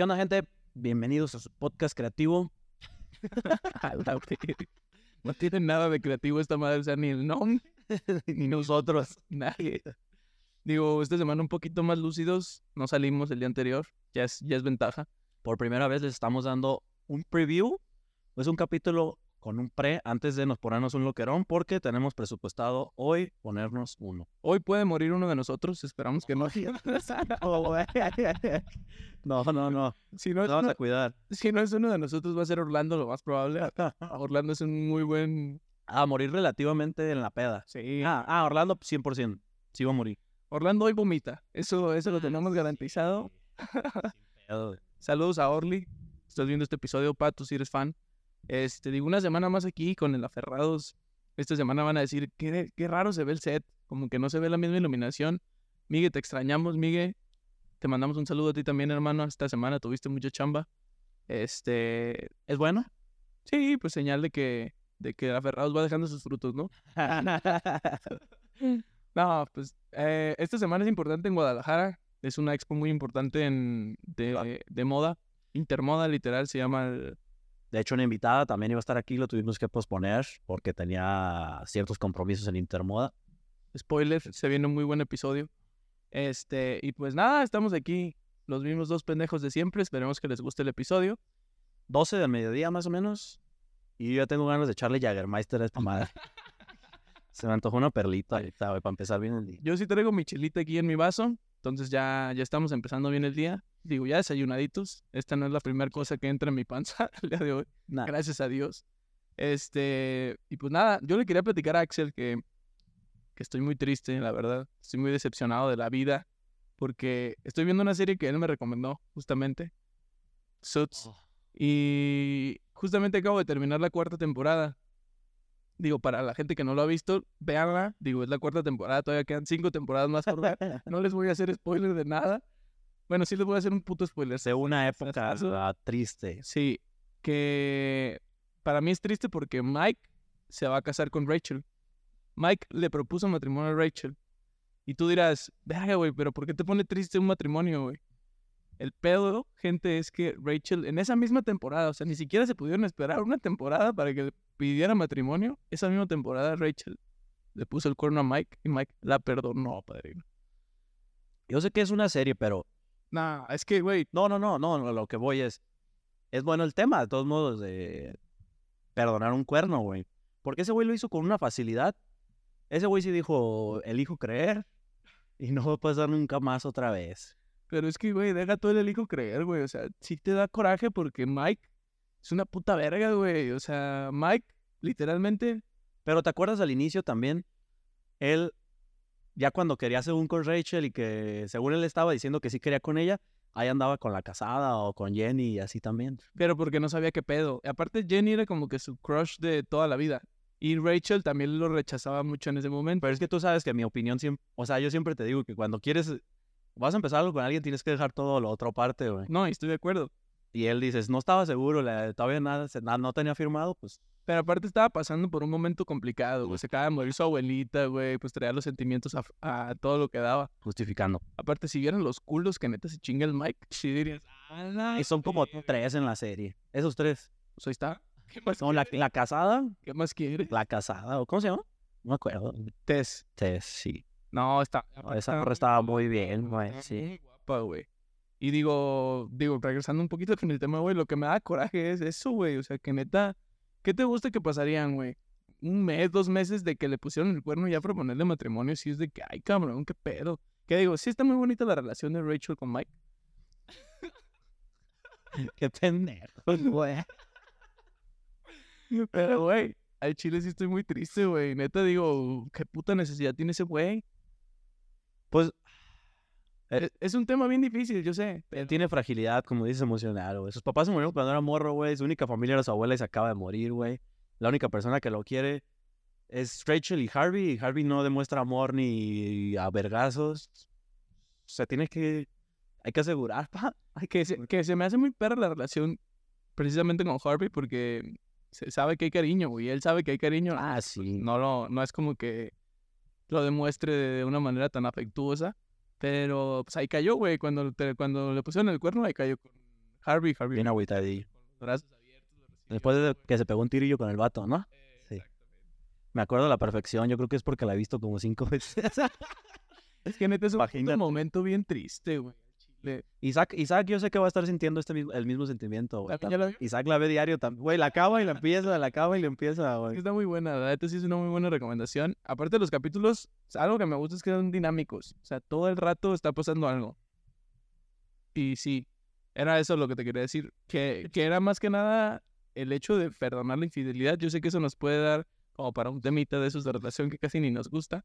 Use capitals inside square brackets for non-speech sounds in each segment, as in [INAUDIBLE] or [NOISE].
¿Qué onda, gente? Bienvenidos a su podcast creativo. [LAUGHS] No tiene nada de creativo esta madre, o sea, ni el nombre, [LAUGHS] Ni nosotros. nadie. Digo, esta semana un poquito más lúcidos, no salimos el día anterior, ya es, ya es ventaja. Por primera vez les estamos dando un preview. Es un capítulo con un pre antes de nos ponernos un loquerón porque tenemos presupuestado hoy ponernos uno. Hoy puede morir uno de nosotros, esperamos que no. [LAUGHS] [LAUGHS] No, no, no. si, no es vamos uno, a cuidar. si no es uno de nosotros, va a ser Orlando lo más probable. [LAUGHS] Orlando es un muy buen... A morir relativamente en la peda. Sí. Ah, ah, Orlando 100%. Sí va a morir. Orlando hoy vomita, eso, eso lo tenemos garantizado. Saludos a Orly. Estás viendo este episodio, Pato, si eres fan. Este, digo, una semana más aquí con el Aferrados. Esta semana van a decir, qué, qué raro se ve el set. Como que no se ve la misma iluminación. Migue, te extrañamos, Migue. Te mandamos un saludo a ti también, hermano. Esta semana tuviste mucha chamba. Este, ¿Es bueno? sí, pues señal de que, de que el Aferrados va dejando sus frutos, ¿no? [LAUGHS] No, pues eh, esta semana es importante en Guadalajara. Es una expo muy importante en, de, de moda. Intermoda, literal, se llama el, De hecho, una invitada también iba a estar aquí, lo tuvimos que posponer porque tenía ciertos compromisos en Intermoda. Spoiler, se viene un muy buen episodio. Este, y pues nada, estamos aquí, los mismos dos pendejos de siempre. Esperemos que les guste el episodio. 12 del mediodía más o menos. Y yo ya tengo ganas de echarle Jaggermeister a esta madre. [LAUGHS] Se me antojó una perlita ahorita, para empezar bien el día. Yo sí traigo mi chelita aquí en mi vaso, entonces ya, ya estamos empezando bien el día. Digo, ya desayunaditos. Esta no es la primera cosa que entra en mi panza [LAUGHS] el día de hoy. Nah, Gracias a Dios. Este, y pues nada, yo le quería platicar a Axel que, que estoy muy triste, la verdad. Estoy muy decepcionado de la vida porque estoy viendo una serie que él me recomendó, justamente. Suits. Oh. Y justamente acabo de terminar la cuarta temporada. Digo, para la gente que no lo ha visto, véanla. Digo, es la cuarta temporada, todavía quedan cinco temporadas más por. [LAUGHS] No les voy a hacer spoiler de nada. Bueno, sí les voy a hacer un puto spoiler. de una época ah, triste. Sí, que para mí es triste porque Mike se va a casar con Rachel. Mike le propuso matrimonio a Rachel. Y tú dirás, verga, güey, pero ¿por qué te pone triste un matrimonio, güey? El pedo, gente, es que Rachel, en esa misma temporada, o sea, ni siquiera se pudieron esperar una temporada para que le pidiera matrimonio. Esa misma temporada, Rachel le puso el cuerno a Mike y Mike la perdonó, padrino. Yo sé que es una serie, pero Nah, es que, güey, no, no, no, no, lo que voy es, es bueno el tema, de todos modos, de perdonar un cuerno, güey. Porque ese güey lo hizo con una facilidad. Ese güey sí dijo, elijo creer y no va a pasar nunca más otra vez. Pero es que, güey, deja todo el hijo creer, güey. O sea, sí te da coraje porque Mike es una puta verga, güey. O sea, Mike, literalmente, Pero ¿te acuerdas al inicio también? Él, ya cuando quería según con Rachel y que según él estaba diciendo que sí quería con ella, ahí andaba con la casada o con Jenny y así también. pero porque no sabía qué pedo. Aparte, Jenny era como que su crush de toda la vida. Y Rachel también lo rechazaba mucho en ese momento. Pero es que tú sabes que mi opinión siempre, o sea, yo siempre te digo que cuando quieres, vas a empezar algo con alguien, tienes que dejar todo lo otro parte, güey. No, y estoy de acuerdo. Y él dices, no estaba seguro, la- todavía nada, se- na- no tenía firmado, pues Pero aparte estaba pasando por un momento complicado, güey. Se acaba de morir su abuelita, güey. Pues traía los sentimientos a, a todo lo que daba. justificando. Aparte, si vieran los culos que neta se chinga el Mike, sí dirías, ah, Y son como verga". tres en la serie. Esos tres. Pues ahí está. [LAUGHS] ¿Qué más, Son la, la casada, ¿Qué más quieres? la casada, o ¿cómo se llama? No me acuerdo. Tess. Sí, sí. No, está. No, esa morra estaba muy bien, güey, sí. guapa, güey. Y digo, digo, regresando un poquito con el tema, güey, lo que me da coraje es eso, güey. O sea, que neta, ¿qué te gusta que pasarían, güey? Un mes, dos meses de que le pusieron el cuerno ya para ponerle matrimonio, si es de que, ay, cabrón, qué pedo. Que digo, sí está muy bonita la relación de Rachel con Mike. [LAUGHS] Qué pendejo, [LAUGHS] güey. [LAUGHS] Pero, güey, al chile sí estoy muy triste, güey. Neta, digo, ¿qué puta necesidad tiene ese güey? Pues Es, es un tema bien difícil, yo sé. él tiene fragilidad, como dices, emocional, güey. Sus papás se murieron cuando era morro, güey. Su única familia era su abuela y se acaba de morir, güey. La única persona que lo quiere es Rachel y Harvey. Y Harvey no demuestra amor ni a vergazos. O sea, tiene que... Hay que asegurar, [LAUGHS] pa. Ay, que, se, que se me hace muy perra la relación precisamente con Harvey porque se sabe que hay cariño, güey. Él sabe que hay cariño. Ah, sí. No, lo, no es como que lo demuestre de una manera tan afectuosa. Pero pues ahí cayó, güey. Cuando, te- cuando le pusieron el cuerno, ahí cayó con Harvey, Harvey. Bien agüitadillo. Después de que se pegó un tirillo con el vato, ¿no? Sí. Me acuerdo a la perfección. Yo creo que es porque la he visto como cinco [LAUGHS] veces. Es que neta es un momento bien triste, güey. Chile. Isaac, Isaac, yo sé que va a estar sintiendo este mismo, el mismo sentimiento, güey. ¿También ya la? Isaac la ve diario también. Güey, la acaba y la empieza, la acaba y la empieza, güey. Está muy buena, la neta sí es una muy buena recomendación. Aparte de los capítulos, algo que me gusta es que son dinámicos. O sea, todo el rato está pasando algo. Y sí, era eso lo que te quería decir. Que, que era más que nada el hecho de perdonar la infidelidad. Yo sé que eso nos puede dar como para un temita de esos de relación que casi ni nos gusta.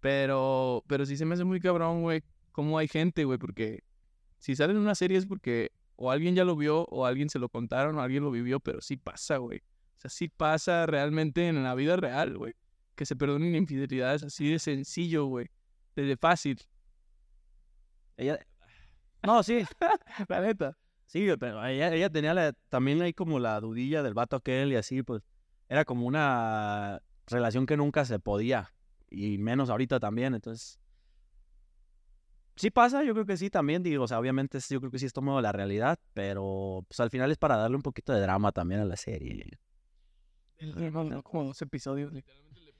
Pero, pero sí se me hace muy cabrón, güey, cómo hay gente, güey, porque si sale en una serie es porque o alguien ya lo vio o alguien se lo contaron o alguien lo vivió, pero sí pasa, güey. O sea, sí pasa realmente en la vida real, güey. Que se perdonen infidelidades así de sencillo, güey. De, fácil. Ella... No, sí, [LAUGHS] La neta. sí, pero ella, ella tenía la- también ahí como la dudilla del vato aquel y así, pues. Era como una relación que nunca se podía. Y menos ahorita también, entonces. Sí pasa, yo creo que sí también, digo, o sea, obviamente yo creo que sí es tomado la realidad, pero pues al final es para darle un poquito de drama también a la serie. Como dos episodios.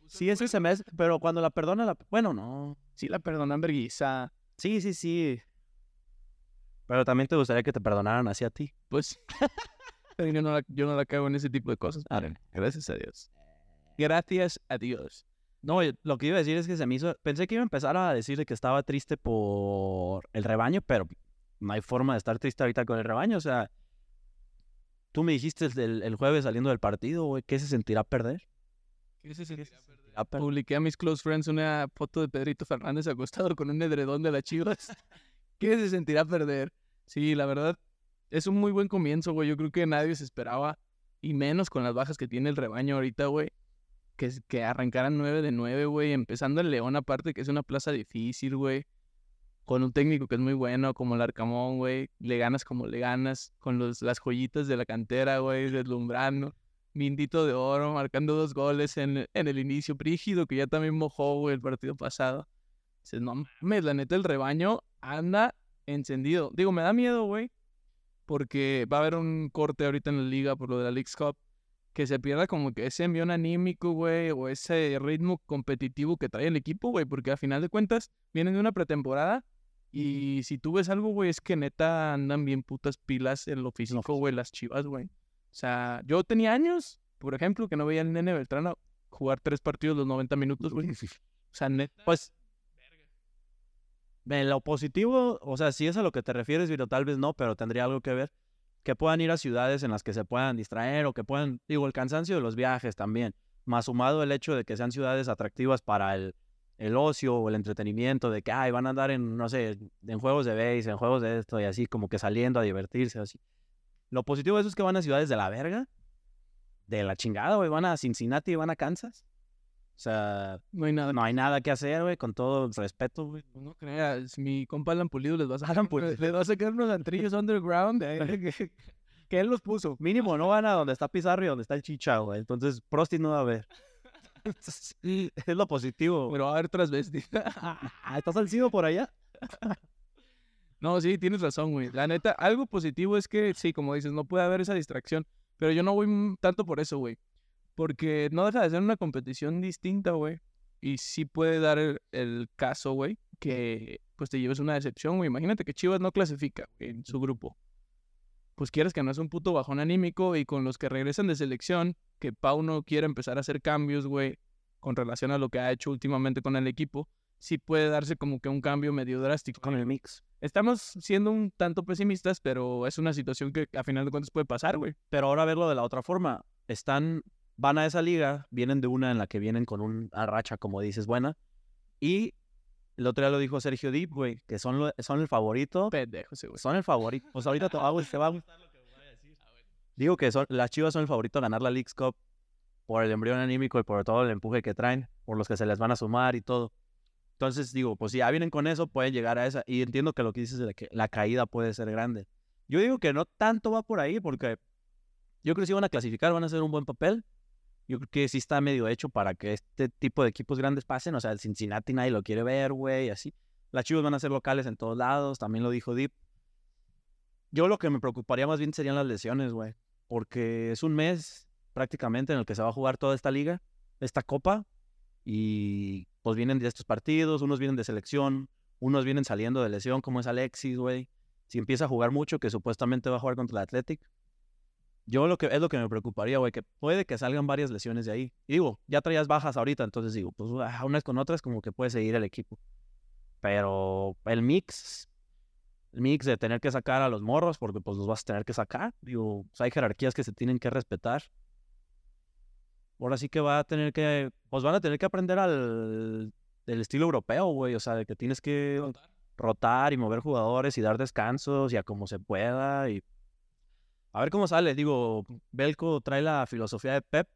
Sí, ese se pero cuando la perdona, la... bueno, no. Sí la perdonan verguiza. Sí, sí, sí. Pero también te gustaría que te perdonaran así a ti. Pues. [LAUGHS] pero yo no, la, yo no la cago en ese tipo de cosas. Gracias a Dios. Gracias a Dios. No, lo que iba a decir es que se me hizo. Pensé que iba a empezar a decir de que estaba triste por el rebaño, pero no hay forma de estar triste ahorita con el rebaño. O sea, tú me dijiste el, jueves saliendo del partido, güey, ¿qué se sentirá perder? ¿Qué se sentirá sentirá perder? Publiqué a mis close friends una foto de Pedrito Fernández acostado con un edredón de las chivas. [LAUGHS] ¿Qué se sentirá perder? Sí, la verdad, es un muy buen comienzo, güey. Yo creo que nadie se esperaba, y menos con las bajas que tiene el rebaño ahorita, güey. Que, arrancaran 9 de 9, güey. Empezando el León, aparte, que es una plaza difícil, güey. Con un técnico que es muy bueno, como el Arcamón, güey. Le ganas como le ganas. Con los, las joyitas de la cantera, güey, deslumbrando. Mindito de oro, marcando dos goles en, en el inicio. Brígido, que ya también mojó, güey, el partido pasado. Dices, no mames, la neta, el rebaño anda encendido. Digo, me da miedo, güey, porque va a haber un corte ahorita en la liga por lo de la League's Cup. Que se pierda como que ese envión anímico, güey, o ese ritmo competitivo que trae el equipo, güey, porque a final de cuentas vienen de una pretemporada. Y si tú ves algo, güey, es que neta andan bien putas pilas en lo físico, güey, las chivas, güey. O sea, yo tenía años, por ejemplo, que no veía al nene Beltrán jugar tres partidos los 90 minutos, güey. [LAUGHS] O sea, neta. Pues. En lo positivo, o sea, si es a lo que te refieres, pero tal vez no, pero tendría algo que ver. Que puedan ir a ciudades en las que se puedan distraer o que puedan, digo, el cansancio de los viajes también, más sumado el hecho de que sean ciudades atractivas para el, el ocio o el entretenimiento, de que, ay, van a andar en, no sé, en juegos de base, en juegos de esto y así, como que saliendo a divertirse, así. Lo positivo de eso es que van a ciudades de la verga, de la chingada, güey, van a Cincinnati van a Kansas. O sea, No hay nada. no hay nada que hacer, güey, con todo el respeto, güey. No creas, mi compa Alan Pulido les va a [LAUGHS] sacar, Alan Pulido. les va a sacar unos antrillos underground eh, [LAUGHS] [LAUGHS] que, que él los puso. Mínimo no van a donde está Pizarro y donde está el Chicha, güey. Entonces, Prosti no va a haber. Entonces, es lo positivo. Pero va a haber veces. Ah, ¿Estás salcido por allá? no, sí, tienes razón, güey. La neta, algo positivo es que, sí, como dices, no puede haber esa distracción. Pero yo no voy tanto por eso, güey. Porque no deja de ser una competición distinta, güey. Y sí puede dar el, el caso, güey, que pues te lleves una decepción, güey. Imagínate que Chivas no clasifica en su grupo. Pues quieres que no es un puto bajón anímico y con los que regresan de selección, que Pau no quiere empezar a hacer cambios, güey, con relación a lo que ha hecho últimamente con el equipo, sí puede darse como que un cambio medio drástico. Con el mix. Estamos siendo un tanto pesimistas, pero es una situación que a final de cuentas puede pasar, güey. Pero ahora verlo de la otra forma. Están, van a esa liga, vienen de una en la que vienen con una racha, como dices, buena. Y el otro día lo dijo Sergio Deep, güey, que son, lo- son el favorito. Pendejo ese, güey. Son el favorito. Pues ahorita te va, te va a gustar lo que voy a decir. Digo que son, las Chivas son el favorito a ganar la League's Cup por el embrión anímico y por todo el empuje que traen, por los que se les van a sumar y todo. Entonces digo, pues si ya vienen con eso, pueden llegar a esa. Y entiendo que lo que dices de que la caída puede ser grande. Yo digo que no tanto va por ahí, porque yo creo que si van a clasificar, van a hacer un buen papel. Yo creo que sí está medio hecho para que este tipo de equipos grandes pasen. O sea, el Cincinnati nadie lo quiere ver, güey, así. Las Chivas van a ser locales en todos lados, también lo dijo Deep. Yo lo que me preocuparía más bien serían las lesiones, güey. Porque es un mes prácticamente en el que se va a jugar toda esta liga, esta copa. Y pues vienen de estos partidos, unos vienen de selección, unos vienen saliendo de lesión, como es Alexis, güey. Si empieza a jugar mucho, que supuestamente va a jugar contra el Athletic. Yo lo que es lo que me preocuparía, güey, que puede que salgan varias lesiones de ahí. Y digo, ya traías bajas ahorita, entonces digo, pues ah, unas con otras como que puede seguir el equipo. Pero el mix, el mix de tener que sacar a los morros, porque pues los vas a tener que sacar. Digo, pues, hay jerarquías que se tienen que respetar. Ahora sí que va a tener que, pues van a tener que aprender al del estilo europeo, güey. O sea, de que tienes que rotar y mover jugadores y dar descansos y a como se pueda. Y a ver cómo sale. Digo, Belco trae la filosofía de Pep.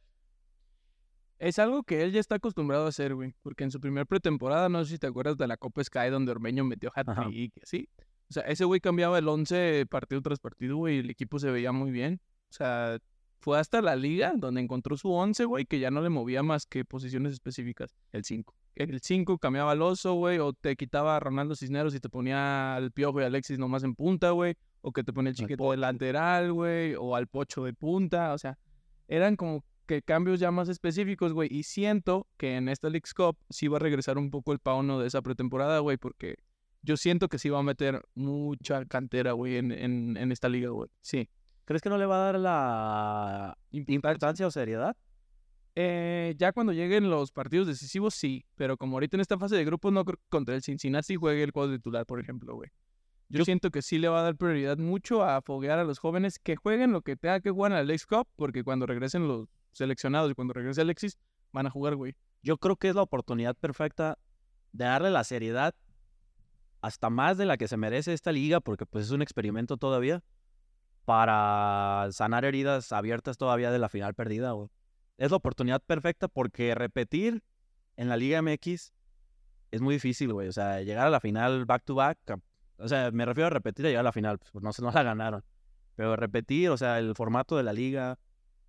Es algo que él ya está acostumbrado a hacer, güey. Porque en su primer pretemporada, no sé si te acuerdas de la Copa Sky donde Ormeño metió hat-trick y así. O sea, ese güey cambiaba el 11 partido tras partido, güey, y el equipo se veía muy bien. O sea, fue hasta la liga donde encontró su 11, güey, que ya no le movía más que posiciones específicas. El 5. El 5 cambiaba al oso, güey, o te quitaba a Ronaldo Cisneros y te ponía al Piojo y Alexis nomás en punta, güey, o que te ponía el chiquito de lateral, güey, o al Pocho de punta, o sea, eran como que cambios ya más específicos, güey, y siento que en esta League's Cup sí va a regresar un poco el pauno de esa pretemporada, güey, porque yo siento que sí va a meter mucha cantera, güey, en, en, en esta liga, güey, sí. ¿Crees que no le va a dar la importancia o seriedad? Eh, ya cuando lleguen los partidos decisivos, sí. Pero como ahorita en esta fase de grupos, no creo que contra el Cincinnati juegue el cuadro titular, por ejemplo, güey. Yo, siento que sí le va a dar prioridad mucho a foguear a los jóvenes que jueguen lo que tenga que jugar en la League Cup, porque cuando regresen los seleccionados y cuando regrese Alexis, van a jugar, güey. Yo creo que es la oportunidad perfecta de darle la seriedad hasta más de la que se merece esta liga, porque pues es un experimento todavía para sanar heridas abiertas todavía de la final perdida, güey. Es la oportunidad perfecta porque repetir en la Liga MX es muy difícil, güey. O sea, llegar a la final back to back, o sea, me refiero a repetir y llegar a la final, pues no, [LAUGHS] no la ganaron. Pero repetir, o sea, el formato de la liga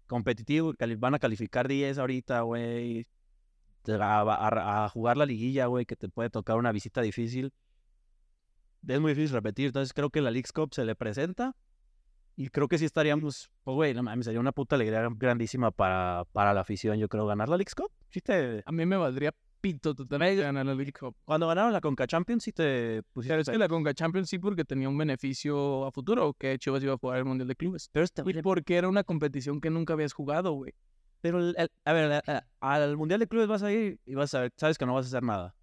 competitivo, van a calificar 10 ahorita, güey. A, a, jugar la liguilla, güey, que te puede tocar una visita difícil. Es muy difícil repetir. Entonces creo que la League Cup se le presenta y creo que sí estaríamos, pues, güey, no mames, sería una puta alegría grandísima para, para la afición, yo creo, ganar la League Cup. Sí te... A mí me valdría pito totalmente ganar la League Cup. Cuando ganaron la Conca Champions, sí te pusiste... Pero es que la Conca Champions sí porque tenía un beneficio a futuro, que Chivas iba a jugar el Mundial de Clubes. Pero este, y porque era una competición que nunca habías jugado, güey. Pero, a ver, al Mundial de Clubes vas a ir y vas a ver, sabes que no vas a hacer nada.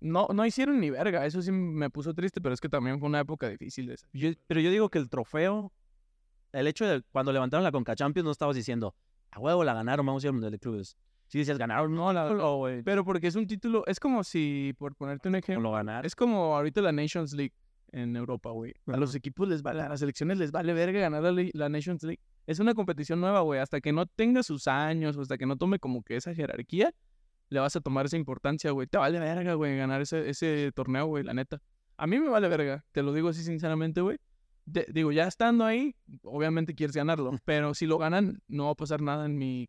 No, no hicieron ni verga, eso sí me puso triste, pero es que también fue una época difícil esa. pero yo digo que el trofeo el hecho de cuando levantaron la Conca Champions no estabas diciendo, a huevo la ganaron, vamos a ir al Mundial de Clubes. Si decías, ganaron, no, la güey. Pero porque es un título, es como si, por ponerte un ejemplo, lo ganar. es como ahorita la Nations League en Europa, güey. A los equipos les vale, a las selecciones les vale verga ganar la, la Nations League. Es una competición nueva, güey. Hasta que no tenga sus años, o hasta que no tome como que esa jerarquía, le vas a tomar esa importancia, güey. Te vale verga, güey, ganar ese, ese torneo, güey, la neta. A mí me vale verga, te lo digo así sinceramente, güey digo, ya estando ahí, obviamente quieres ganarlo, [LAUGHS] pero si lo ganan, no va a pasar nada en mi...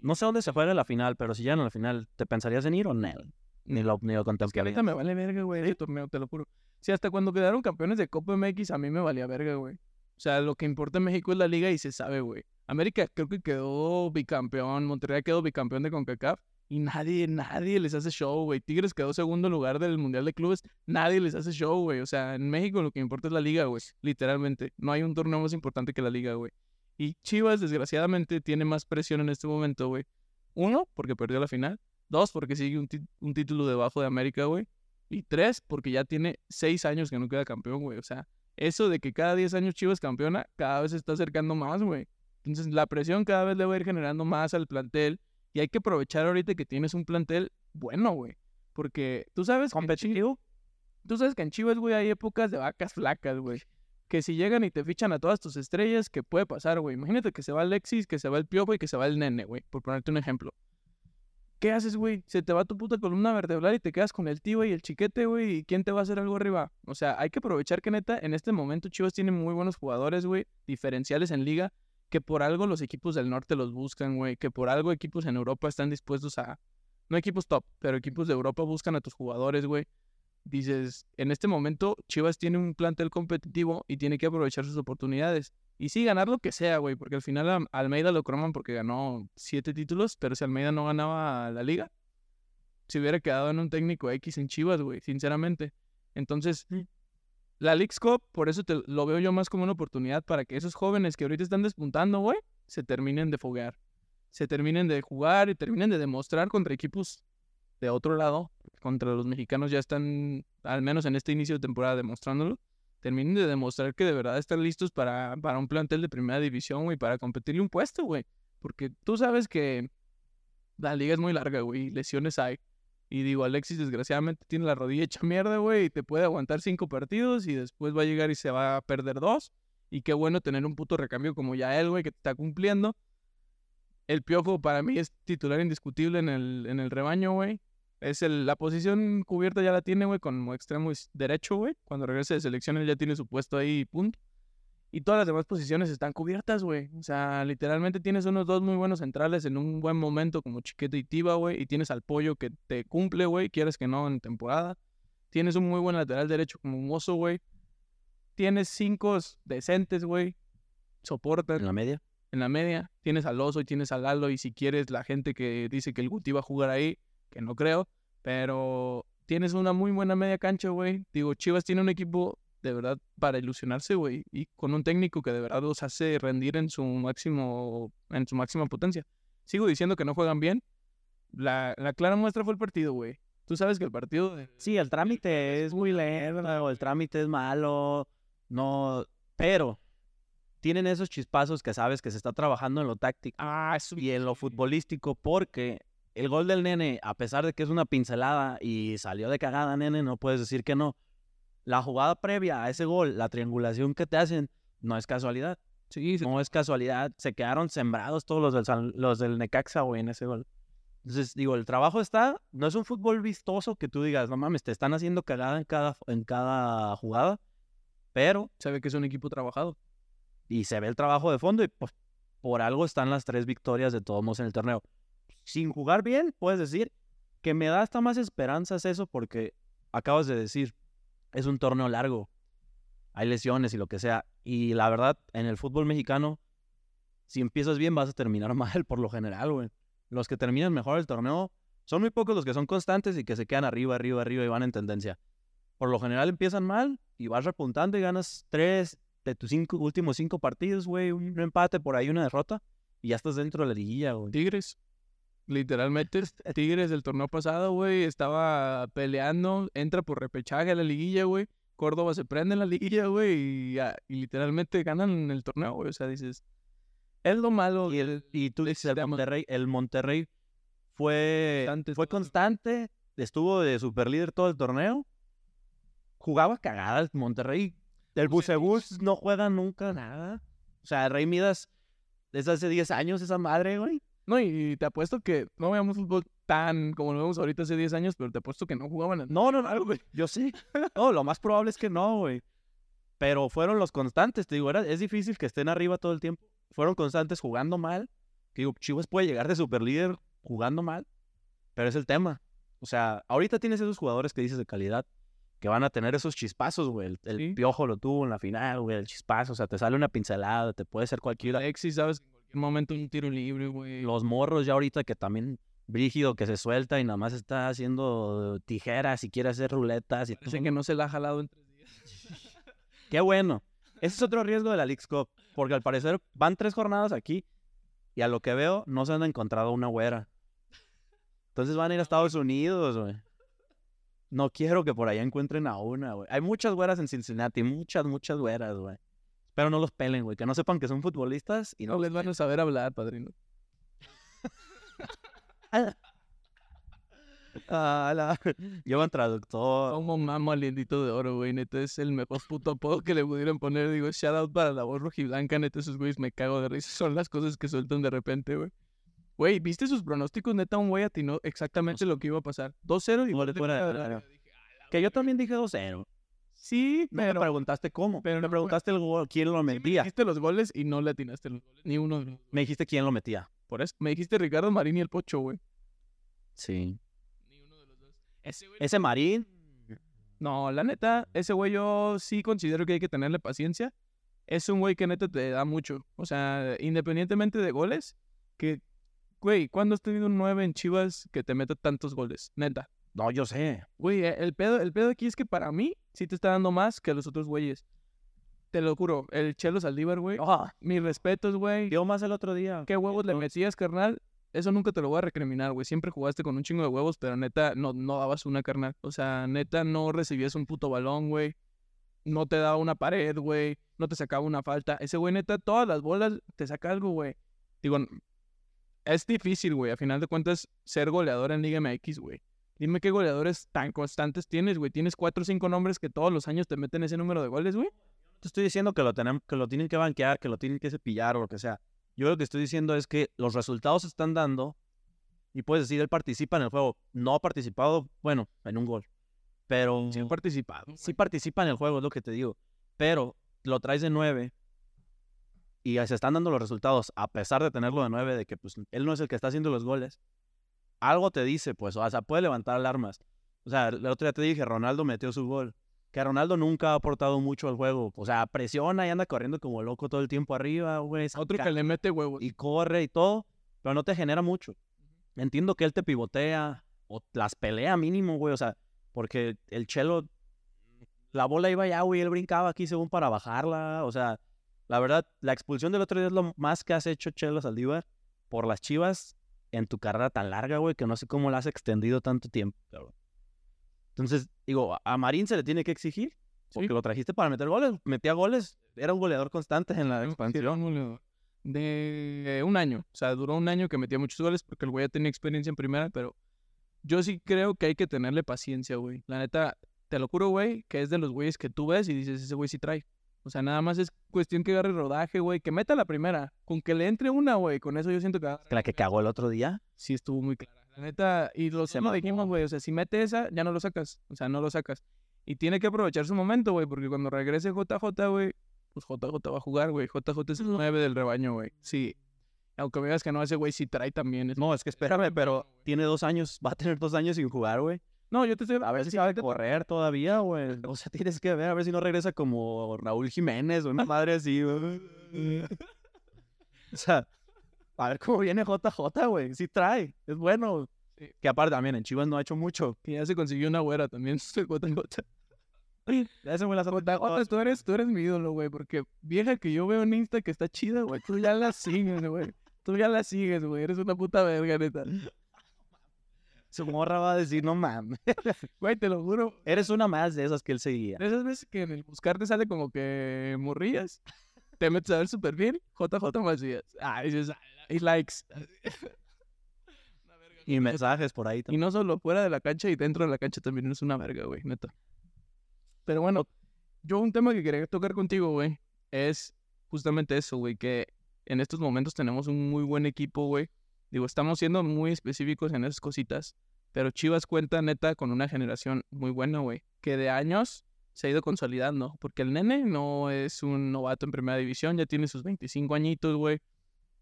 No sé dónde se juega la final, pero si ya en la final, ¿te pensarías en ir o no? Ni lo, ni lo que Ahorita me vale verga, güey, el torneo, te lo juro. Si hasta cuando quedaron campeones de Copa MX, a mí me valía verga, güey. O sea, lo que importa en México es la liga y se sabe, güey. América creo que quedó bicampeón, Monterrey quedó bicampeón de CONCACAF y nadie, nadie les hace show, güey. Tigres quedó segundo lugar del Mundial de Clubes. Nadie les hace show, güey. O sea, en México lo que importa es la liga, güey. Literalmente. No hay un torneo más importante que la liga, güey. Y Chivas, desgraciadamente, tiene más presión en este momento, güey. Uno, porque perdió la final. Dos, porque sigue un, un título debajo de América, güey. Y tres, porque ya tiene seis años que no queda campeón, güey. O sea, eso de que cada diez años Chivas campeona, cada vez se está acercando más, güey. Entonces, la presión cada vez le va a ir generando más al plantel y hay que aprovechar ahorita que tienes un plantel bueno, güey. Porque tú sabes competitivo. Tú sabes que en Chivas, güey, hay épocas de vacas flacas, güey. Que si llegan y te fichan a todas tus estrellas, ¿qué puede pasar, güey? Imagínate que se va Alexis, que se va el Piojo y que se va el Nene, güey. Por ponerte un ejemplo. ¿Qué haces, güey? Se te va tu puta columna vertebral y te quedas con el tío y el chiquete, güey. ¿Y quién te va a hacer algo arriba? O sea, hay que aprovechar que neta, en este momento Chivas tiene muy buenos jugadores, güey. Diferenciales en liga que por algo los equipos del norte los buscan, güey, que por algo equipos en Europa están dispuestos a, no equipos top, pero equipos de Europa buscan a tus jugadores, güey. Dices, en este momento Chivas tiene un plantel competitivo y tiene que aprovechar sus oportunidades. Y sí, ganar lo que sea, güey, porque al final a Almeida lo croman porque ganó siete títulos, pero si Almeida no ganaba la liga, se hubiera quedado en un técnico X en Chivas, güey, sinceramente. Entonces, la League's Cup, por eso te, lo veo yo más como una oportunidad para que esos jóvenes que ahorita están despuntando, güey, se terminen de foguear. Se terminen de jugar y terminen de demostrar contra equipos de otro lado. Contra los mexicanos ya están, al menos en este inicio de temporada, demostrándolo. Terminen de demostrar que de verdad están listos para, para un plantel de primera división, güey, para competirle un puesto, güey. Porque tú sabes que la liga es muy larga, güey, lesiones hay. Y digo, Alexis desgraciadamente tiene la rodilla hecha mierda, güey, y te puede aguantar cinco partidos y después va a llegar y se va a perder dos. Y qué bueno tener un puto recambio como ya él, güey, que te está cumpliendo. El Piojo para mí es titular indiscutible en el, en el rebaño, güey. Es el, la posición cubierta ya la tiene, güey, como extremo derecho, güey. Cuando regrese de selección él ya tiene su puesto ahí, punto. Y todas las demás posiciones están cubiertas, güey. O sea, literalmente tienes unos dos muy buenos centrales en un buen momento como Chiquete y Tiba, güey. Y tienes al Pollo que te cumple, güey. Quieres que no en temporada. Tienes un muy buen lateral derecho como Mozo, güey. Tienes cinco decentes, güey. Soportan. ¿En la media? En la media. Tienes al Oso y tienes al Lalo. Y si quieres, la gente que dice que el Guti va a jugar ahí, que no creo. Pero tienes una muy buena media cancha, güey. Digo, Chivas tiene un equipo de verdad para ilusionarse, güey, y con un técnico que de verdad los hace rendir en su máximo, en su máxima potencia. Sigo diciendo que no juegan bien. La, la clara muestra fue el partido, güey. Tú sabes que el partido... Sí, el trámite es muy lento, el trámite es malo, no... Pero tienen esos chispazos que sabes que se está trabajando en lo táctico ah, y en lo futbolístico porque el gol del nene, a pesar de que es una pincelada y salió de cagada, nene, no puedes decir que no la jugada previa a ese gol, la triangulación que te hacen, no es casualidad. Sí, no es casualidad. Se quedaron sembrados todos los del, los del Necaxa, güey, en ese gol. Entonces, digo, el trabajo está, no es un fútbol vistoso que tú digas, no mames, te están haciendo cagada en cada, en cada jugada, pero... Se ve que es un equipo trabajado. Y se ve el trabajo de fondo y pues, por algo están las tres victorias de todos modos en el torneo. Sin jugar bien, puedes decir que me da hasta más esperanzas eso porque acabas de decir, es un torneo largo. Hay lesiones y lo que sea. Y la verdad, en el fútbol mexicano, si empiezas bien, vas a terminar [LAUGHS] mal por lo general, güey. Los que terminan mejor el torneo son muy pocos los que son constantes y que se quedan arriba, arriba, arriba y van en tendencia. Por lo general empiezan mal y vas repuntando y ganas tres de tus cinco, últimos cinco partidos, güey. Un empate por ahí, una derrota. Y ya estás dentro de la liguilla, güey. Tigres. Literalmente, Tigres del torneo pasado, güey, estaba peleando, entra por repechaje a la liguilla, güey. Córdoba se prende en la liguilla, güey, y, literalmente ganan el torneo, güey. O sea, dices, es lo malo. Y, el, y tú dices, el Monterrey, el Monterrey fue constante, fue constante, estuvo de superlíder todo el torneo. Jugaba cagada el Monterrey. El Bucebus no juega nunca nada. O sea, Rey Midas, desde hace 10 años esa madre, güey. No, y te apuesto que no veamos fútbol tan como lo vemos ahorita hace 10 años, pero te apuesto que no jugaban. No, no, no, güey. Yo sí. No, lo más probable es que no, güey. Pero fueron los constantes, te digo, era, es difícil que estén arriba todo el tiempo. Fueron constantes jugando mal. Que digo, Chivas puede llegar de superlíder jugando mal, pero es el tema. O sea, ahorita tienes esos jugadores que dices de calidad que van a tener esos chispazos, güey. El, piojo lo tuvo en la final, güey, el chispazo. O sea, te sale una pincelada, te puede ser cualquiera. Alexis, ¿sabes? Un momento un tiro libre, güey. Los morros ya ahorita que también brígido que se suelta y nada más está haciendo tijeras y quiere hacer ruletas. Y Parece que no se la ha jalado en tres días. [LAUGHS] Qué bueno. Ese es otro riesgo de la League Cup, porque al parecer van tres jornadas aquí y a lo que veo no se han encontrado una güera. Entonces van a ir a Estados Unidos, güey. No quiero que por allá encuentren a una, güey. Hay muchas güeras en Cincinnati, muchas, muchas güeras, güey. Pero no los pelen, güey. Que no sepan que son futbolistas y no, les van a saber hablar, padrino. [LAUGHS] Ah, Llevan traductor. Como mamo alientito de oro, güey. Neta es el mejor puto apodo que le pudieran poner. Digo, shout out para la voz rojiblanca. Neta, esos güeyes me cago de risa. Son las cosas que sueltan de repente, güey. Güey, ¿viste sus pronósticos? Neta, un güey atinó exactamente lo que iba a pasar. 2-0 y gol fuera. Que yo también dije 2-0. Sí, pero... me preguntaste cómo. Pero me preguntaste el gol, quién lo metía. me dijiste los goles y no le atinaste los goles. Ni uno. Me dijiste quién lo metía. Por eso. Me dijiste Ricardo Marín y el Pocho, güey. Sí. Ni uno de los dos. Ese, Marín. No, la neta, ese güey yo sí considero que hay que tenerle paciencia. Es un güey que neta te da mucho. O sea, independientemente de goles, que, güey, ¿cuándo has tenido un 9 en Chivas que te meta tantos goles? Neta. No, yo sé. Güey, eh, el pedo, el pedo aquí es que para mí sí te está dando más que a los otros güeyes. Te lo juro, el Chelo Saldívar, güey. Ah, Mis respetos, güey. dio más el otro día. ¿Qué huevos le metías, carnal? Eso nunca te lo voy a recriminar, güey. Siempre jugaste con un chingo de huevos, pero neta, no, no dabas una, carnal. O sea, neta, no recibías un puto balón, güey. No te daba una pared, güey. No te sacaba una falta. Ese güey, neta, todas las bolas te saca algo, güey. Digo, es difícil, güey. A final de cuentas, ser goleador en Liga MX, güey. Dime qué goleadores tan constantes tienes, güey. Tienes cuatro o cinco nombres que todos los años te meten ese número de goles, güey. te estoy diciendo que lo, tenemos, que lo tienen que banquear, que lo tienen que cepillar o lo que sea. Yo lo que estoy diciendo es que los resultados se están dando y puedes decir, él participa en el juego. No ha participado, bueno, en un gol. Pero Sí, han participado. sí participa en el juego, es lo que te digo. Pero lo traes de 9 y se están dando los resultados, a pesar de tenerlo de 9, de que pues él no es el que está haciendo los goles. Algo te dice, pues, o sea, puede levantar alarmas. O sea, el otro día te dije, Ronaldo metió su gol. Que Ronaldo nunca ha aportado mucho al juego. O sea, presiona y anda corriendo como loco todo el tiempo arriba, güey. Otro que le mete huevos. y corre y todo, pero no te genera mucho. Entiendo que él te pivotea o las pelea mínimo, güey, o sea, porque el Chelo, la bola iba allá, güey, él brincaba aquí según para bajarla, o sea, la verdad, la expulsión del otro día es lo más que has hecho Chelo Saldívar por las chivas en tu carrera tan larga, güey, que no sé cómo la has extendido tanto tiempo, cabrón. Entonces, digo, a- Marín se le tiene que exigir, porque Sí. lo trajiste para meter goles, metía goles, era un goleador constante en la expansión. era un goleador. De un año. O sea, duró un año que metía muchos goles porque el güey ya tenía experiencia en primera, pero yo sí creo que hay que tenerle paciencia, güey. La neta, te lo juro, güey, que es de los güeyes que tú ves y dices, ese güey sí trae. O sea, nada más es cuestión que agarre rodaje, güey, que meta la primera. Con que le entre una, güey, con eso yo siento que La que cagó el otro día. sí estuvo muy clara. La neta, y lo lo dijimos, güey, o sea, si mete esa, ya no lo sacas. O sea, no lo sacas. Y tiene que aprovechar su momento, güey, porque cuando regrese JJ, güey, pues JJ va a jugar, güey. JJ es el 9 del rebaño, güey. Sí. Aunque me digas que no, ese güey sí trae también. No, es que espérame, pero tiene dos años, va a tener dos años sin jugar, güey. No, yo te estoy... A ver si sabe correr todavía, güey. [LAUGHS] O sea, tienes que ver a ver si no regresa como Raúl Jiménez o una madre así, güey. [LAUGHS] O sea, a ver cómo viene JJ, güey. Sí trae, es bueno. Sí. Que aparte también en Chivas no ha hecho mucho. Que ya se consiguió una güera también. JJ. Güey las ha metido JJ, tú eres, tú eres mi ídolo, güey, porque vieja que yo veo en Insta que está chida, güey, tú ya la sigues, güey. Tú ya la sigues, güey. Eres una puta verga, neta. Su morra va a decir, no mames. [LAUGHS] Güey, te lo juro. Eres una más de esas que él seguía. De esas veces que en el buscar te sale como que morrillas, te metes a ver su perfil, JJ Macías. Ah, dices, "Ah", y likes. [LAUGHS] Y mensajes por ahí Y también. no solo fuera de la cancha y dentro de la cancha también eres una verga, güey, neta. Pero bueno, yo un tema que quería tocar contigo, güey, es justamente eso, güey, que en estos momentos tenemos un muy buen equipo, güey. Digo, estamos siendo muy específicos en esas cositas, pero Chivas cuenta neta con una generación muy buena, güey, que de años se ha ido consolidando, porque el nene no es un novato en primera división, ya tiene sus 25 añitos, güey.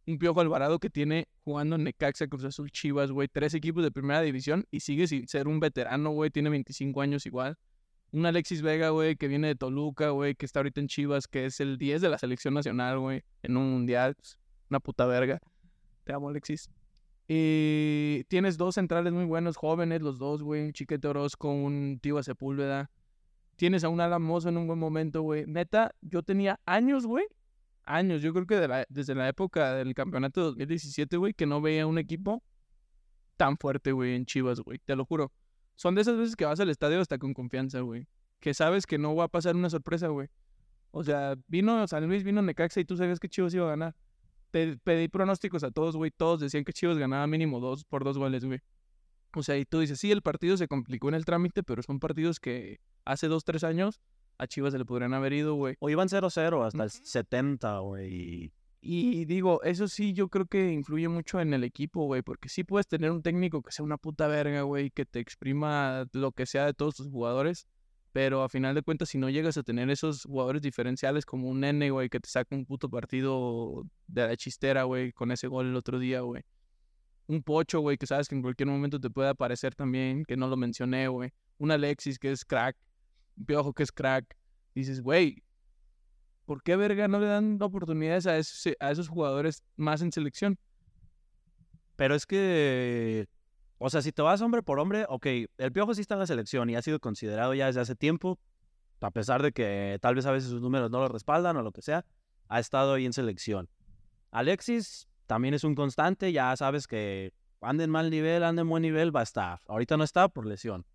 Un Piojo Alvarado que tiene jugando en Necaxa, Cruz Azul, Chivas, güey, tres equipos de primera división y sigue sin ser un veterano, güey, tiene 25 años igual. Un Alexis Vega, güey, que viene de Toluca, güey, que está ahorita en Chivas, que es el 10 de la selección nacional, güey, en un mundial. Una puta verga. Te amo, Alexis. Y tienes dos centrales muy buenos, jóvenes, los dos, güey. Un Chiquete Orozco, un Tiva Sepúlveda. Tienes a un Alan Mozo en un buen momento, güey. Neta, yo tenía años, güey. Años. Yo creo que desde la época del campeonato de 2017, güey, que no veía un equipo tan fuerte, güey, en Chivas, güey. Te lo juro. Son de esas veces que vas al estadio hasta con confianza, güey. Que sabes que no va a pasar una sorpresa, güey. O sea, vino San Luis, vino Necaxa y tú sabías que Chivas iba a ganar. Pedí pronósticos a todos, güey. Todos decían que Chivas ganaba mínimo dos por dos goles, güey. O sea, y tú dices, sí, el partido se complicó en el trámite, pero son partidos que hace dos, tres años a Chivas se le podrían haber ido, güey. O iban 0-0 hasta el Ujú. 70, güey. Y digo, eso sí, yo creo que influye mucho en el equipo, güey, porque sí puedes tener un técnico que sea una puta verga, güey, que te exprima lo que sea de todos tus jugadores, pero a final de cuentas, si no llegas a tener esos jugadores diferenciales como un nene, güey, que te saca un puto partido de la chistera, güey, con ese gol el otro día, güey. Un pocho, güey, que sabes que en cualquier momento te puede aparecer también, que no lo mencioné, güey. Un Alexis que es crack. Piojo que es crack. Dices, güey, ¿por qué verga no le dan oportunidades a esos, a esos jugadores más en selección? Pero es que, o sea, si te vas hombre por hombre, ok, el Piojo sí está en la selección y ha sido considerado ya desde hace tiempo, a pesar de que tal vez a veces sus números no lo respaldan o lo que sea, ha estado ahí en selección. Alexis también es un constante, ya sabes que anda en mal nivel, anda en buen nivel, va a estar. Ahorita no está por lesión.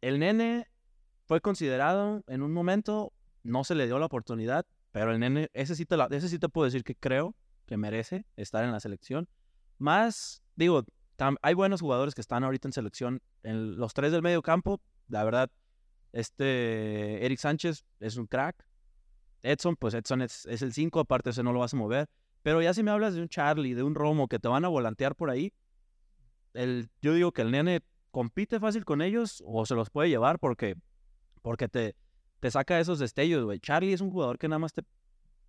El nene fue considerado en un momento, no se le dio la oportunidad, pero el nene, ese sí la, ese sí te puedo decir que creo que merece estar en la selección. Más, digo, hay buenos jugadores que están ahorita en selección. En los tres del medio campo, la verdad, este Eric Sánchez es un crack. Edson, pues Edson es, el 5, aparte ese no lo vas a mover. Pero ya si me hablas de un Charlie, de un Romo que te van a volantear por ahí, el, yo digo que el nene compite fácil con ellos o se los puede llevar porque, porque te, te saca esos destellos, güey. Charlie es un jugador que nada más te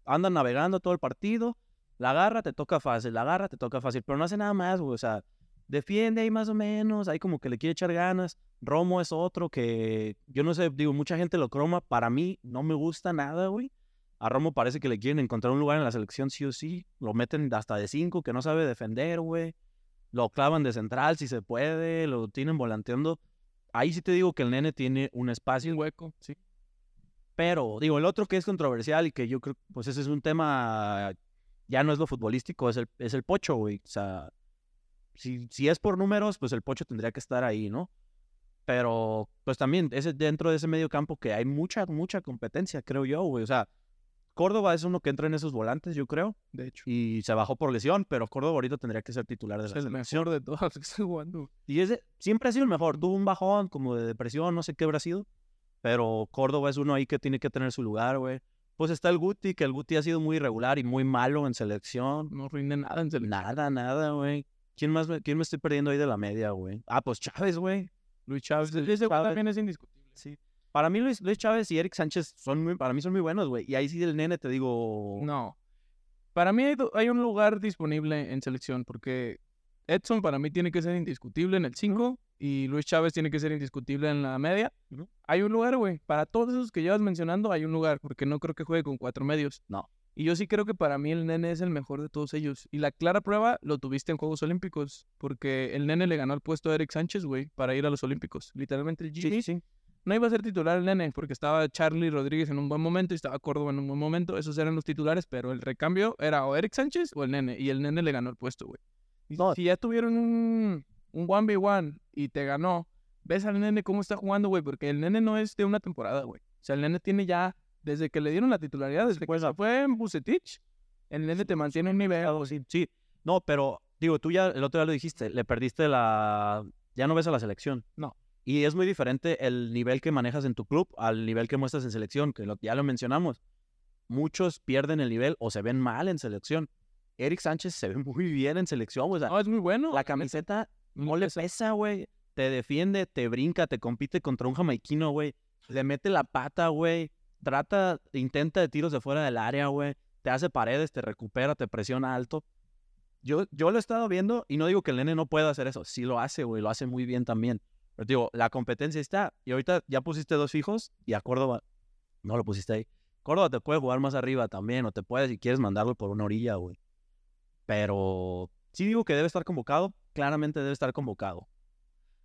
anda navegando todo el partido, la agarra, te toca fácil, la agarra, te toca fácil, pero no hace nada más, güey. O sea, defiende ahí más o menos, ahí como que le quiere echar ganas. Romo es otro que, yo no sé, digo, mucha gente lo croma, para mí no me gusta nada, güey. A Romo parece que le quieren encontrar un lugar en la selección sí o sí. Lo meten hasta de cinco, que no sabe defender, güey. Lo clavan de central si se puede, lo tienen volanteando. Ahí sí te digo que el nene tiene un espacio. Un hueco, sí. Pero, digo, el otro que es controversial y que yo creo, pues ese es un tema, ya no es lo futbolístico, es el, es el pocho, güey. O sea, si, si es por números, pues el pocho tendría que estar ahí, ¿no? Pero, pues también, es dentro de ese medio campo que hay mucha, mucha competencia, creo yo, güey. O sea, Córdoba es uno que entra en esos volantes, yo creo. De hecho. Y se bajó por lesión, pero Córdoba ahorita tendría que ser titular de Es la el selección. mejor de todos los que estoy jugando. Y ese siempre ha sido el mejor. Tuvo un bajón como de depresión, no sé qué habrá sido. Pero Córdoba es uno ahí que tiene que tener su lugar, güey. Pues está el Guti, que el Guti ha sido muy irregular y muy malo en selección. No rinde nada en selección. Nada, nada, güey. ¿Quién más me, quién me estoy perdiendo ahí de la media, güey? Ah, pues Chávez, güey. Luis Chávez. Luis Chávez. también es indiscutible. Sí. Para mí Luis, Luis Chávez y Eric Sánchez son muy, para mí son muy buenos, güey. Y ahí sí el nene te digo... No. Para mí hay, un lugar disponible en selección porque Edson para mí tiene que ser indiscutible en el 5 y Luis Chávez tiene que ser indiscutible en la media. Hay un lugar, güey. Para todos esos que llevas mencionando hay un lugar porque no creo que juegue con cuatro medios. No. Y yo sí creo que para mí el nene es el mejor de todos ellos. Y la clara prueba lo tuviste en Juegos Olímpicos porque el nene le ganó el puesto a Eric Sánchez, güey, para ir a los Olímpicos. Literalmente el Sí, Gini sí, sí. no iba a ser titular el nene porque estaba Charlie Rodríguez en un buen momento y estaba Córdoba en un buen momento. Esos eran los titulares, pero el recambio era o Eric Sánchez o el nene. Y el nene le ganó el puesto, güey. No. Si ya tuvieron un, un 1v1 y te ganó, ves al nene cómo está jugando, güey, porque el nene no es de una temporada, güey. O sea, el nene tiene ya, desde que le dieron la titularidad, desde que se fue en Bucetich, el nene te mantiene un nivel. Así, sí. No, pero digo, tú ya el otro día lo dijiste, le perdiste la... Ya no ves a la selección. No. Y es muy diferente el nivel que manejas en tu club al nivel que muestras en selección, que lo- ya lo mencionamos. Muchos pierden el nivel o se ven mal en selección. Eric Sánchez se ve [LAUGHS] muy bien en selección, o sea, No, es muy bueno. la camiseta no le pesa. pesa, güey. Te defiende, te brinca, te compite contra un jamaiquino, güey. Le mete la pata, güey. Trata, intenta de tiros de fuera del área, güey. Te hace paredes, te recupera, te presiona alto. Yo, yo lo he estado viendo y no digo que el nene no pueda hacer eso. Sí lo hace, güey. Lo hace muy bien también. Pero digo, la competencia está. Y ahorita ya pusiste dos fijos y a Córdoba no lo pusiste ahí. Córdoba te puede jugar más arriba también o te puede si quieres mandarlo por una orilla, güey. Pero sí digo que debe estar convocado. Claramente debe estar convocado.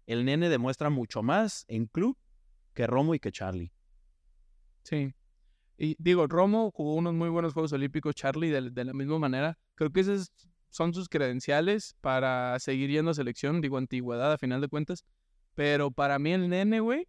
El nene demuestra mucho más en club que Romo y que Charlie. Sí. Y digo, Romo jugó unos muy buenos Juegos Olímpicos, Charlie, de, la misma manera. Creo que esos son sus credenciales para seguir yendo a selección, digo, antigüedad a final de cuentas. Pero para mí el nene, güey,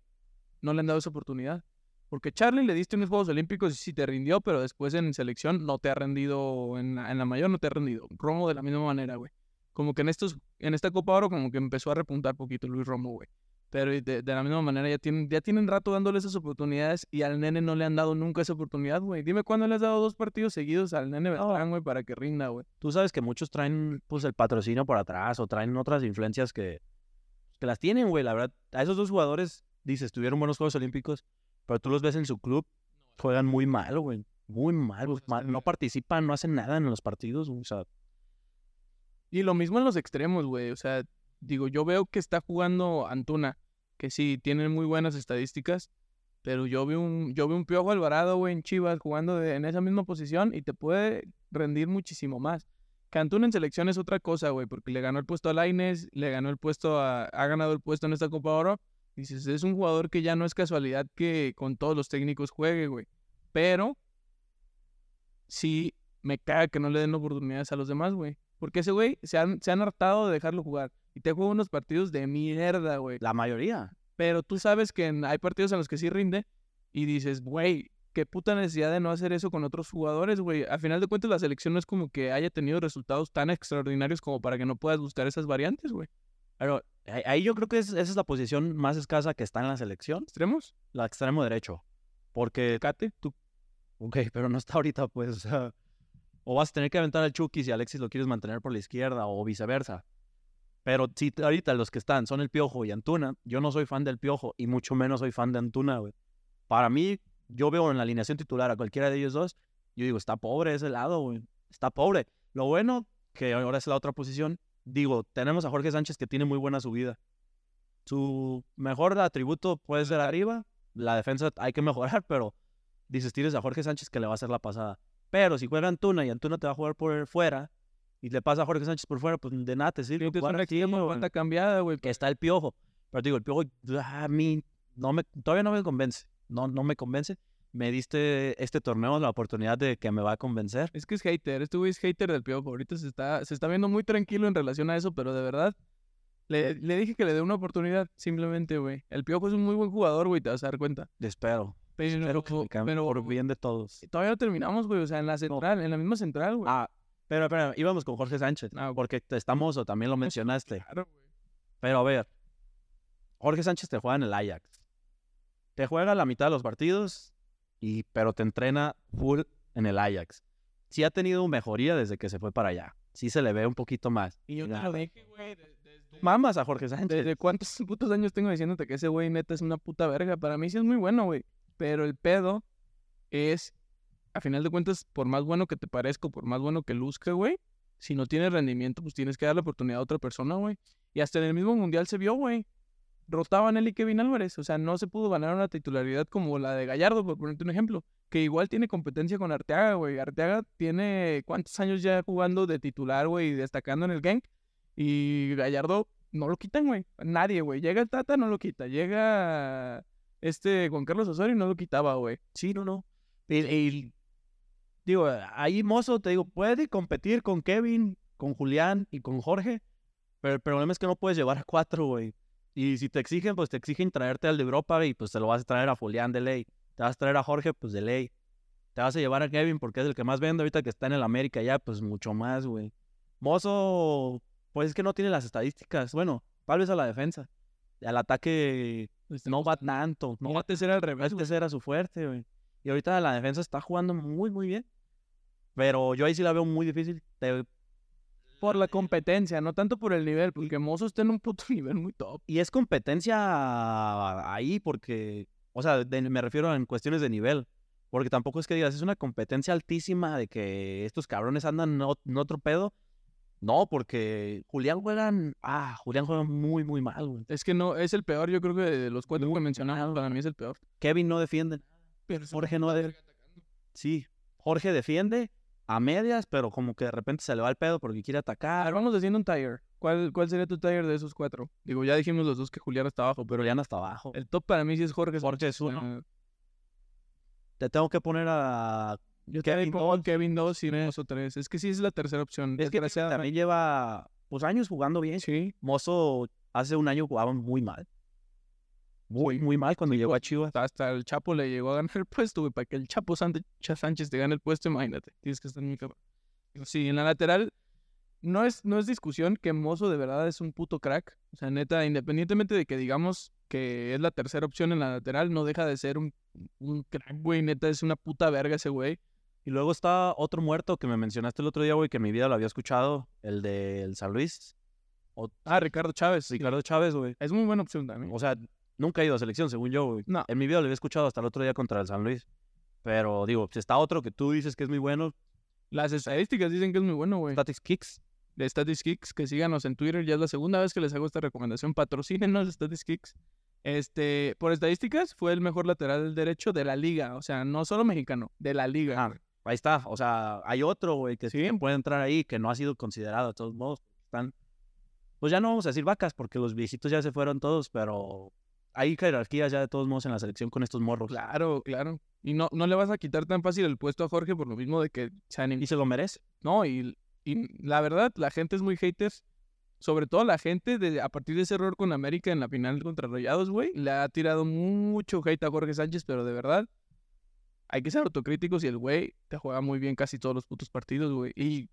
no le han dado esa oportunidad. Porque Charlie le diste unos Juegos Olímpicos y sí te rindió, pero después en selección no te ha rendido, en la, en la mayor no te ha rendido. Romo de la misma manera, güey. Como que en estos, en esta Copa Oro como que empezó a repuntar poquito Luis Romo, güey. Pero de, de la misma manera ya tienen, ya tienen rato dándole esas oportunidades y al nene no le han dado nunca esa oportunidad, güey. Dime cuándo le has dado dos partidos seguidos al nene Beltrán, güey, para que rinda, güey. Tú sabes que muchos traen pues el patrocinio por atrás o traen otras influencias que, que las tienen, güey. La verdad, a esos dos jugadores, dices, tuvieron buenos Juegos Olímpicos, pero tú los ves en su club, juegan muy mal, güey. Muy mal, Pues, mal. este, No participan, no hacen nada en los partidos, güey. O sea, Y lo mismo en los extremos, güey. O sea, digo, yo veo que está jugando Antuna, que sí, tiene muy buenas estadísticas, Pero yo vi un, yo vi un Piojo Alvarado, güey, en Chivas jugando en esa misma posición y te puede rendir muchísimo más. Cantún en selección es otra cosa, güey, porque le ganó el puesto a Laines, le ganó el puesto a, ha ganado el puesto en esta Copa Oro. Dices, es un jugador que ya no es casualidad que con todos los técnicos juegue, güey. Pero sí me caga que no le den oportunidades a los demás, güey. Porque ese güey se han, se han hartado de dejarlo jugar. Y te juega unos partidos de mierda, güey. La mayoría. Pero tú sabes que en- hay partidos en los que sí rinde y dices, güey, qué puta necesidad de no hacer eso con otros jugadores, güey. Al final de cuentas, la selección no es como que haya tenido resultados tan extraordinarios como para que no puedas buscar esas variantes, güey. Pero ahí yo creo que es- esa es la posición más escasa que está en la selección, ¿Extremos? la extremo derecho. Porque, Cate, tú. ok, [LAUGHS] pero no está ahorita, pues, o sea, o vas a tener que aventar al Chucky si Alexis lo quieres mantener por la izquierda o viceversa. Pero si ahorita los que están son el Piojo y Antuna, yo no soy fan del Piojo y mucho menos soy fan de Antuna, güey. Para mí, yo veo en la alineación titular a cualquiera de ellos dos, yo digo, está pobre ese lado, güey. Está pobre. Lo bueno, que ahora es la otra posición, digo, tenemos a Jorge Sánchez que tiene muy buena subida. Su mejor atributo puede ser arriba, la defensa hay que mejorar, [LAUGHS] pero dices, tienes a Jorge Sánchez que le va a hacer la pasada. Pero si juega Antuna y Antuna te va a jugar por fuera y le pasa a Jorge Sánchez por fuera, pues de nada te sirve. Así, extrema güey, cuenta cambiada, güey. que está el piojo. Pero te digo, el piojo a mí no me, todavía no me convence. No, no me convence. Me diste este torneo la oportunidad de que me va a convencer. Es que es hater, este güey es hater del Piojo. Ahorita se está, se está viendo muy tranquilo en relación a eso, pero de verdad, le, le dije que le dé una oportunidad, simplemente, güey. El Piojo es un muy buen jugador, güey, te vas a dar cuenta. Espero. Pero, Espero que me pero por bien de todos. todavía no terminamos, güey, o sea, en la central, en la misma central, güey. Ah, pero, pero íbamos con Jorge Sánchez. Ah, porque estamos, o también lo [LAUGHS] mencionaste. Claro, güey. Pero a ver, Jorge Sánchez te juega en el Ajax. Te juega la mitad de los partidos, y, pero te entrena full en el Ajax. Sí ha tenido mejoría desde que se fue para allá. Sí se le ve un poquito más. Y yo te lo dije, güey, Mamas a Jorge Sánchez. desde cuántos [LAUGHS] putos años tengo diciéndote que ese güey neta es una puta verga. Para mí sí es muy bueno, güey. Pero el pedo es, a final de cuentas, por más bueno que te parezca, por más bueno que luzca, güey, si no tienes rendimiento, pues tienes que darle oportunidad a otra persona, güey. Y hasta en el mismo mundial se vio, güey. Rotaban él y Kevin Álvarez. O sea, no se pudo ganar una titularidad como la de Gallardo, por ponerte un ejemplo. Que igual tiene competencia con Arteaga, güey. Arteaga tiene cuántos años ya jugando de titular, güey, y destacando en el gang. Y Gallardo no lo quitan, güey. Nadie, güey. Llega el Tata, no lo quita. Llega este Juan Carlos Osorio no lo quitaba, güey. Sí, no, no. Digo, ahí Mozo, te digo, puede competir con Kevin, con Julián y con Jorge, pero el problema es que no puedes llevar a cuatro, güey. Y si te exigen, pues te exigen traerte al de Europa y pues te lo vas a traer a Julián de ley. Te vas a traer a Jorge, pues de ley. Te vas a llevar a Kevin porque es el que más vende ahorita que está en el América ya, pues mucho más, güey. Mozo, pues es que no tiene las estadísticas. Bueno, tal vez a la defensa. Al ataque Este, no va tanto. No va antes era al revés, es que ese era su fuerte, güey. Y ahorita la defensa está jugando muy, muy bien. Pero yo ahí sí la veo muy difícil. Te- Por la competencia, no tanto por el nivel, porque Mozo está en un puto [LAUGHS] nivel muy top. Y es competencia ahí porque, o sea, de- me refiero en cuestiones de nivel. Porque tampoco es que digas, es una competencia altísima de que estos cabrones andan en ot- en otro pedo. No, porque Julián juegan, ah, Julián juega muy, muy mal, güey. Es que no, es el peor, yo creo que de los cuatro que mencionamos, para mí es el peor. Kevin no defiende. Pero Jorge no de- Sí, Jorge defiende a medias, pero como que de repente se le va el pedo porque quiere A atacar. ver, vamos haciendo un tire. ¿Cuál, ¿Cuál sería tu tire de esos cuatro? Digo, ya dijimos los dos que Julián está abajo, pero no hasta abajo. el top para mí sí es Jorge. Jorge es uno. eh, Te tengo que poner a Yo Kevin dos. Kevin 2 y Mozo 3. Es que sí es la tercera opción. Es que también lleva pues años jugando bien. Sí. Mozo hace un año jugaba muy mal. Muy, muy mal cuando llegó a Chivas. Hasta, el Chapo le llegó a ganar el puesto, güey. Para que el Chapo Sánchez te gane el puesto, imagínate. Tienes que estar muy cabrón. Sí, en la lateral no es, no es discusión que Mozo de verdad es un puto crack. O sea, neta, independientemente de que digamos que es la tercera opción en la lateral, no deja de ser un, un crack, güey. Neta, es una puta verga ese güey. Y luego está otro muerto que me mencionaste el otro día, güey, que en mi vida lo había escuchado, el del San Luis. O- Ah, Ricardo Chávez. Ricardo Chávez, güey. Es muy buena opción también. O sea, nunca ha ido a selección, según yo, güey. No. En mi vida lo había escuchado hasta el otro día contra el San Luis. Pero digo, si está otro que tú dices que es muy bueno, Las estadísticas dicen que es muy bueno, güey. Statics Kicks. de Statistics Kicks, que síganos en Twitter. Ya es la segunda vez que les hago esta recomendación. Patrocínenos Statistics Kicks. Este, por estadísticas, fue el mejor lateral derecho de la liga. O sea, no solo mexicano, de la liga. Ah, ahí está. O sea, hay otro, güey, que sí puede entrar ahí, que no ha sido considerado de todos modos. Están, pues ya no vamos a decir vacas, porque los viejitos ya se fueron todos, pero hay jerarquías ya de todos modos en la selección con estos morros. Claro, claro. Y no, no le vas a quitar tan fácil el puesto a Jorge por lo mismo de que Y se lo merece. No, y, y la verdad, la gente es muy haters sobre todo la gente, de, a partir de ese error con América en la final contra Rayados, güey, le ha tirado mucho hate a Jorge Sánchez, pero de verdad, hay que ser autocríticos y el güey te juega muy bien casi todos los putos partidos, güey. Y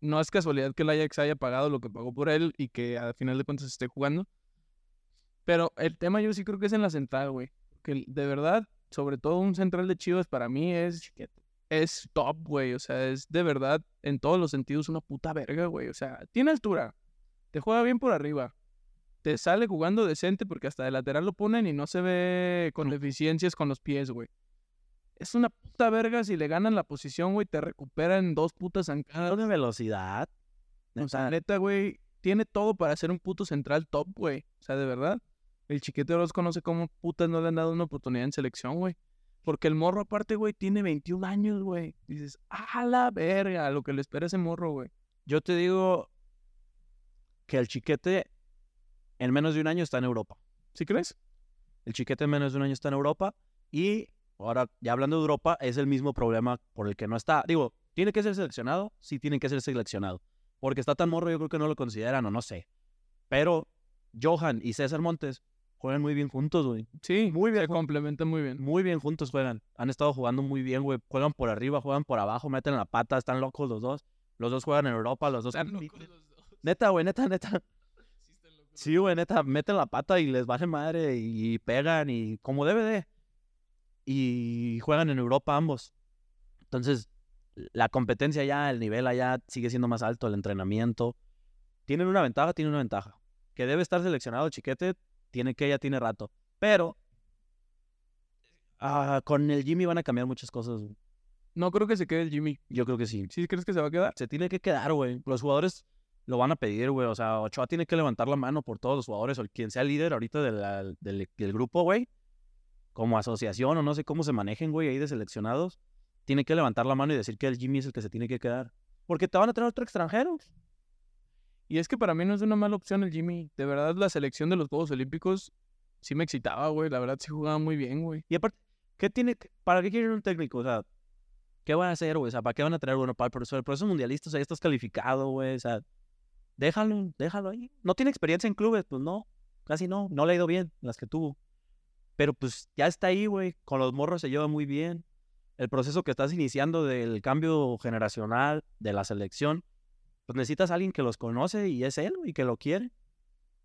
no es casualidad que el Ajax haya pagado lo que pagó por él y que al final de cuentas esté jugando. Pero el tema yo sí creo que es en la central, güey. Que de verdad, sobre todo un central de Chivas para mí es es top, güey. O sea, es de verdad, en todos los sentidos, una puta verga, güey. O sea, tiene altura, te juega bien por arriba. Te sale jugando decente porque hasta de lateral lo ponen y no se ve con deficiencias con los pies, güey. Es una puta verga si le ganan la posición, güey, te recuperan dos putas zancadas. de velocidad. O sea, neta, güey, tiene todo para ser un puto central top, güey. O sea, de verdad. El chiquete Orozco no sé cómo putas no le han dado una oportunidad en selección, güey. Porque el morro aparte, güey, tiene 21 años, güey. Dices, a la verga, lo que le espera ese morro, güey. Yo te digo, que el chiquete en menos de un año está en Europa. ¿Sí crees? El chiquete en menos de un año está en Europa y ahora, ya hablando de Europa, es el mismo problema por el que no está. Digo, ¿tiene que ser seleccionado? Sí, tiene que ser seleccionado. Porque está tan morro, yo creo que no lo consideran o no sé. Pero Johan y César Montes juegan muy bien juntos, güey. Sí, muy bien. Se complementan muy bien. Muy bien juntos juegan. Han estado jugando muy bien, güey. Juegan por arriba, juegan por abajo, meten la pata, están locos los dos. Los dos juegan en Europa, los dos. Están locos los dos. Neta, güey, neta, neta. [LAUGHS] Sí, güey, neta, meten la pata y les vale madre y pegan y como debe de. Y juegan en Europa ambos. Entonces, la competencia ya, el nivel allá sigue siendo más alto, el entrenamiento. Tienen una ventaja, tienen una ventaja. Que debe estar seleccionado Chiquete, tiene que ya tiene rato. Pero ah, con el Jimmy van a cambiar muchas cosas. No creo que se quede el Jimmy. Yo creo que sí. ¿Sí crees que se va a quedar? Se tiene que quedar, güey. Los jugadores lo van a pedir, güey. O sea, Ochoa tiene que levantar la mano por todos los jugadores o quien sea líder ahorita del, del, grupo, güey. Como asociación o no sé cómo se manejen, güey, ahí de seleccionados. Tiene que levantar la mano y decir que el Jimmy es el que se tiene que quedar. Porque te van a tener otro extranjero. Y es que para mí no es una mala opción el Jimmy. De verdad, la selección de los Juegos Olímpicos sí me excitaba, güey. La verdad, sí jugaba muy bien, güey. Y aparte, ¿qué tiene, ¿para qué quieren un técnico? O sea, ¿qué van a hacer, güey? O sea, ¿para qué van a traer, bueno, para el profesor? El profesor mundialista, o sea, ya estás calificado, güey. O sea, déjalo, déjalo ahí. No tiene experiencia en clubes, pues no, casi no, no le ha ido bien las que tuvo. Pero pues ya está ahí, güey, con los morros se lleva muy bien. El proceso que estás iniciando del cambio generacional de la selección, pues necesitas a alguien que los conoce y es él, y que lo quiere.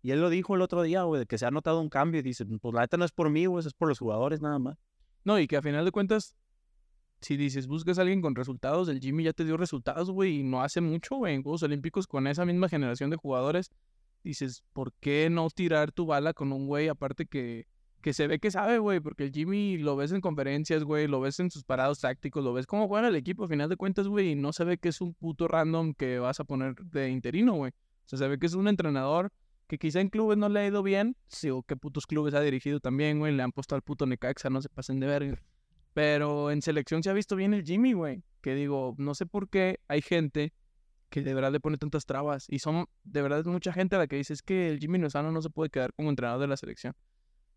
Y él lo dijo el otro día, güey, que se ha notado un cambio y dice, pues la neta no es por mí, güey, es por los jugadores nada más. No, y que a final de cuentas si dices, buscas a alguien con resultados, el Jimmy ya te dio resultados, güey, y no hace mucho, güey, en Juegos Olímpicos con esa misma generación de jugadores, dices, ¿por qué no tirar tu bala con un güey aparte que, que se ve que sabe, güey? Porque el Jimmy lo ves en conferencias, güey, lo ves en sus parados tácticos, lo ves cómo juega el equipo, a final de cuentas, güey, y no se ve que es un puto random que vas a poner de interino, güey. O sea, se ve que es un entrenador que quizá en clubes no le ha ido bien, sí, o qué putos clubes ha dirigido también, güey, le han puesto al puto Necaxa, no se pasen de verga. Pero en selección se ha visto bien el Jimmy, güey. Que digo, no sé por qué hay gente que de verdad le pone tantas trabas. Y son, de verdad, mucha gente a la que dice que el Jimmy Lozano no se puede quedar como entrenador de la selección.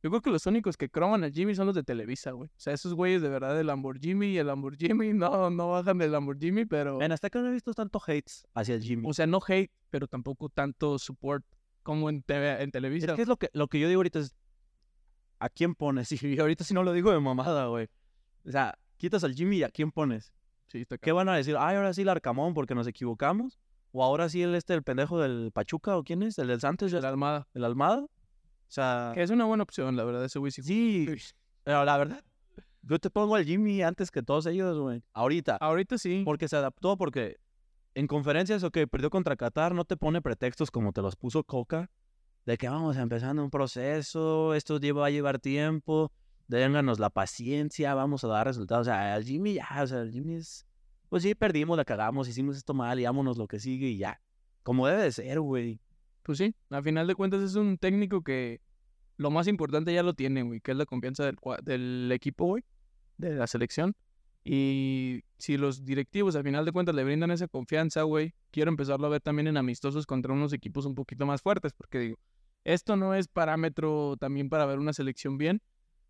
Yo creo que los únicos que croman al Jimmy son los de Televisa, güey. O sea, esos güeyes de verdad del Lamborghini y el Lamborghini [LAUGHS] no, no bajan del Lamborghini, pero... En hasta que no he visto tanto hates hacia el Jimmy. O sea, no hate, pero tampoco tanto support como en, en Televisa. Es que es lo que, lo que yo digo ahorita es... ¿A quién pones? [LAUGHS] Y ahorita si no lo digo de mamada, güey. O sea, quitas al Jimmy y a quién pones. Sí, está ¿Qué van a decir? Ay, ahora sí el Arcamón porque nos equivocamos. O ahora sí el este, el pendejo del Pachuca, o quién es, el del Santos, el Almada. El Almada. O sea. Que es una buena opción, la verdad, ese güey sí. Sí. Pero la verdad, yo te pongo al Jimmy antes que todos ellos, güey. Ahorita. Ahorita sí. Porque se adaptó, porque en conferencias o que perdió contra Qatar no te pone pretextos como te los puso Coca. De que vamos empezando un proceso, esto lleva a llevar tiempo dénganos la paciencia, vamos a dar resultados. O sea, al Jimmy ya, o sea, el Jimmy es, pues sí, perdimos, la cagamos, hicimos esto mal y vámonos lo que sigue y ya. Como debe de ser, güey. Pues sí, al final de cuentas es un técnico que lo más importante ya lo tiene, güey, que es la confianza del, del equipo, güey, de la selección. Y si los directivos al final de cuentas le brindan esa confianza, güey, quiero empezarlo a ver también en amistosos contra unos equipos un poquito más fuertes, porque digo, esto no es parámetro también para ver una selección bien,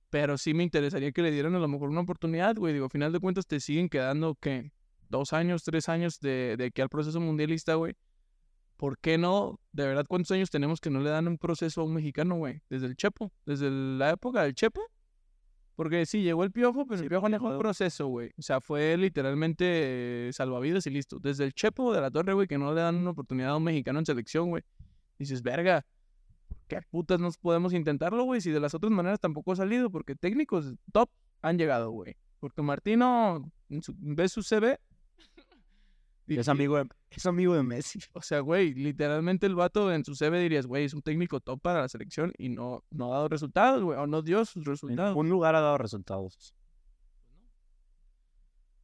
pero sí me interesaría que le dieran a lo mejor una oportunidad, güey. Digo, al final de cuentas te siguen quedando, ¿qué? Dos años, tres años de, de aquí al proceso mundialista, güey. ¿Por qué no? De verdad, ¿cuántos años tenemos que no le dan un proceso a un mexicano, güey? Desde el Chepo, desde la época del Chepo. Porque sí, llegó el Piojo, pero Sí, el Piojo dejó un pero- proceso, güey. O sea, fue literalmente eh, salvavidas y listo. Desde el Chepo de la Torre, güey, que no le dan una oportunidad a un mexicano en selección, güey. Dices, verga, ¿por qué putas no podemos intentarlo, güey? Si de las otras maneras tampoco ha salido, porque técnicos top han llegado, güey. Porque Martino, en su, ves su CV. Y- Es amigo de, es amigo de Messi. o sea, güey, literalmente el vato en su CV dirías, güey, es un técnico top para la selección y no, no ha dado resultados, güey, o no dio sus En resultados. ningún lugar ha dado resultados.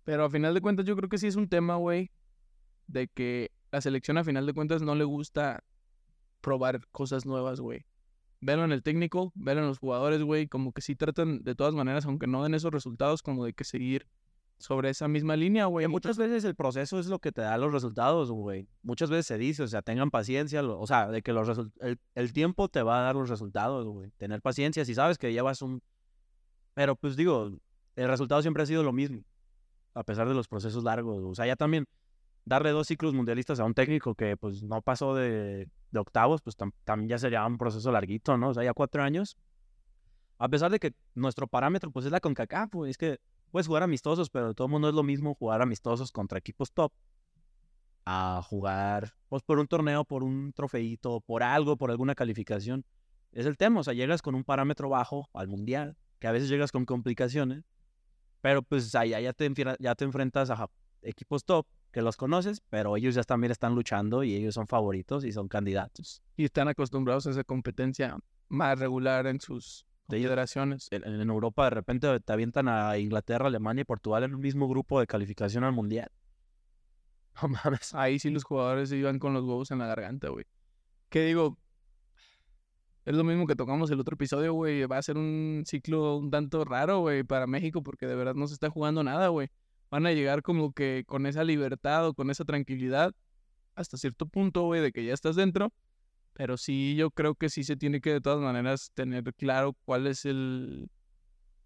Pero a final de cuentas yo creo que sí es un tema, güey, de que la selección a final de cuentas no le gusta probar cosas nuevas, güey. Verlo en el técnico, verlo en los jugadores, güey, como que sí tratan de todas maneras, aunque no den esos resultados, como de que seguir sobre esa misma línea, güey. Muchas veces el proceso es lo que te da los resultados, güey. Muchas veces se dice, o sea, tengan paciencia, lo- o sea, de que los el, el tiempo te va a dar los resultados, güey. Tener paciencia, si sabes que llevas un... Pero pues digo, el resultado siempre ha sido lo mismo, a pesar de los procesos largos. O sea, ya también darle dos ciclos mundialistas a un técnico que pues no pasó de, de octavos, pues tam- también ya sería un proceso larguito, ¿no? O sea, ya cuatro años. A pesar de que nuestro parámetro pues es la CONCACAF, güey. Es que puedes jugar amistosos, pero todo mundo es lo mismo jugar amistosos contra equipos top a jugar pues por un torneo, por un trofeito, por algo, por alguna calificación. Es el tema, o sea, llegas con un parámetro bajo al mundial, que a veces llegas con complicaciones, pero pues allá ya te, ya te enfrentas a equipos top que los conoces, pero ellos ya también están luchando y ellos son favoritos y son candidatos. Y están acostumbrados a esa competencia más regular en sus De federaciones. En, en Europa de repente te avientan a Inglaterra, Alemania y Portugal en un mismo grupo de calificación al mundial. [LAUGHS] No mames. Ahí sí los jugadores iban con los huevos en la garganta, güey. Que digo, es lo mismo que tocamos el otro episodio, güey. Va a ser un ciclo un tanto raro, güey, para México, porque de verdad no se está jugando nada, güey. Van a llegar como que con esa libertad o con esa tranquilidad hasta cierto punto, güey, de que ya estás dentro. Pero sí, yo creo que sí se tiene que de todas maneras tener claro cuál es el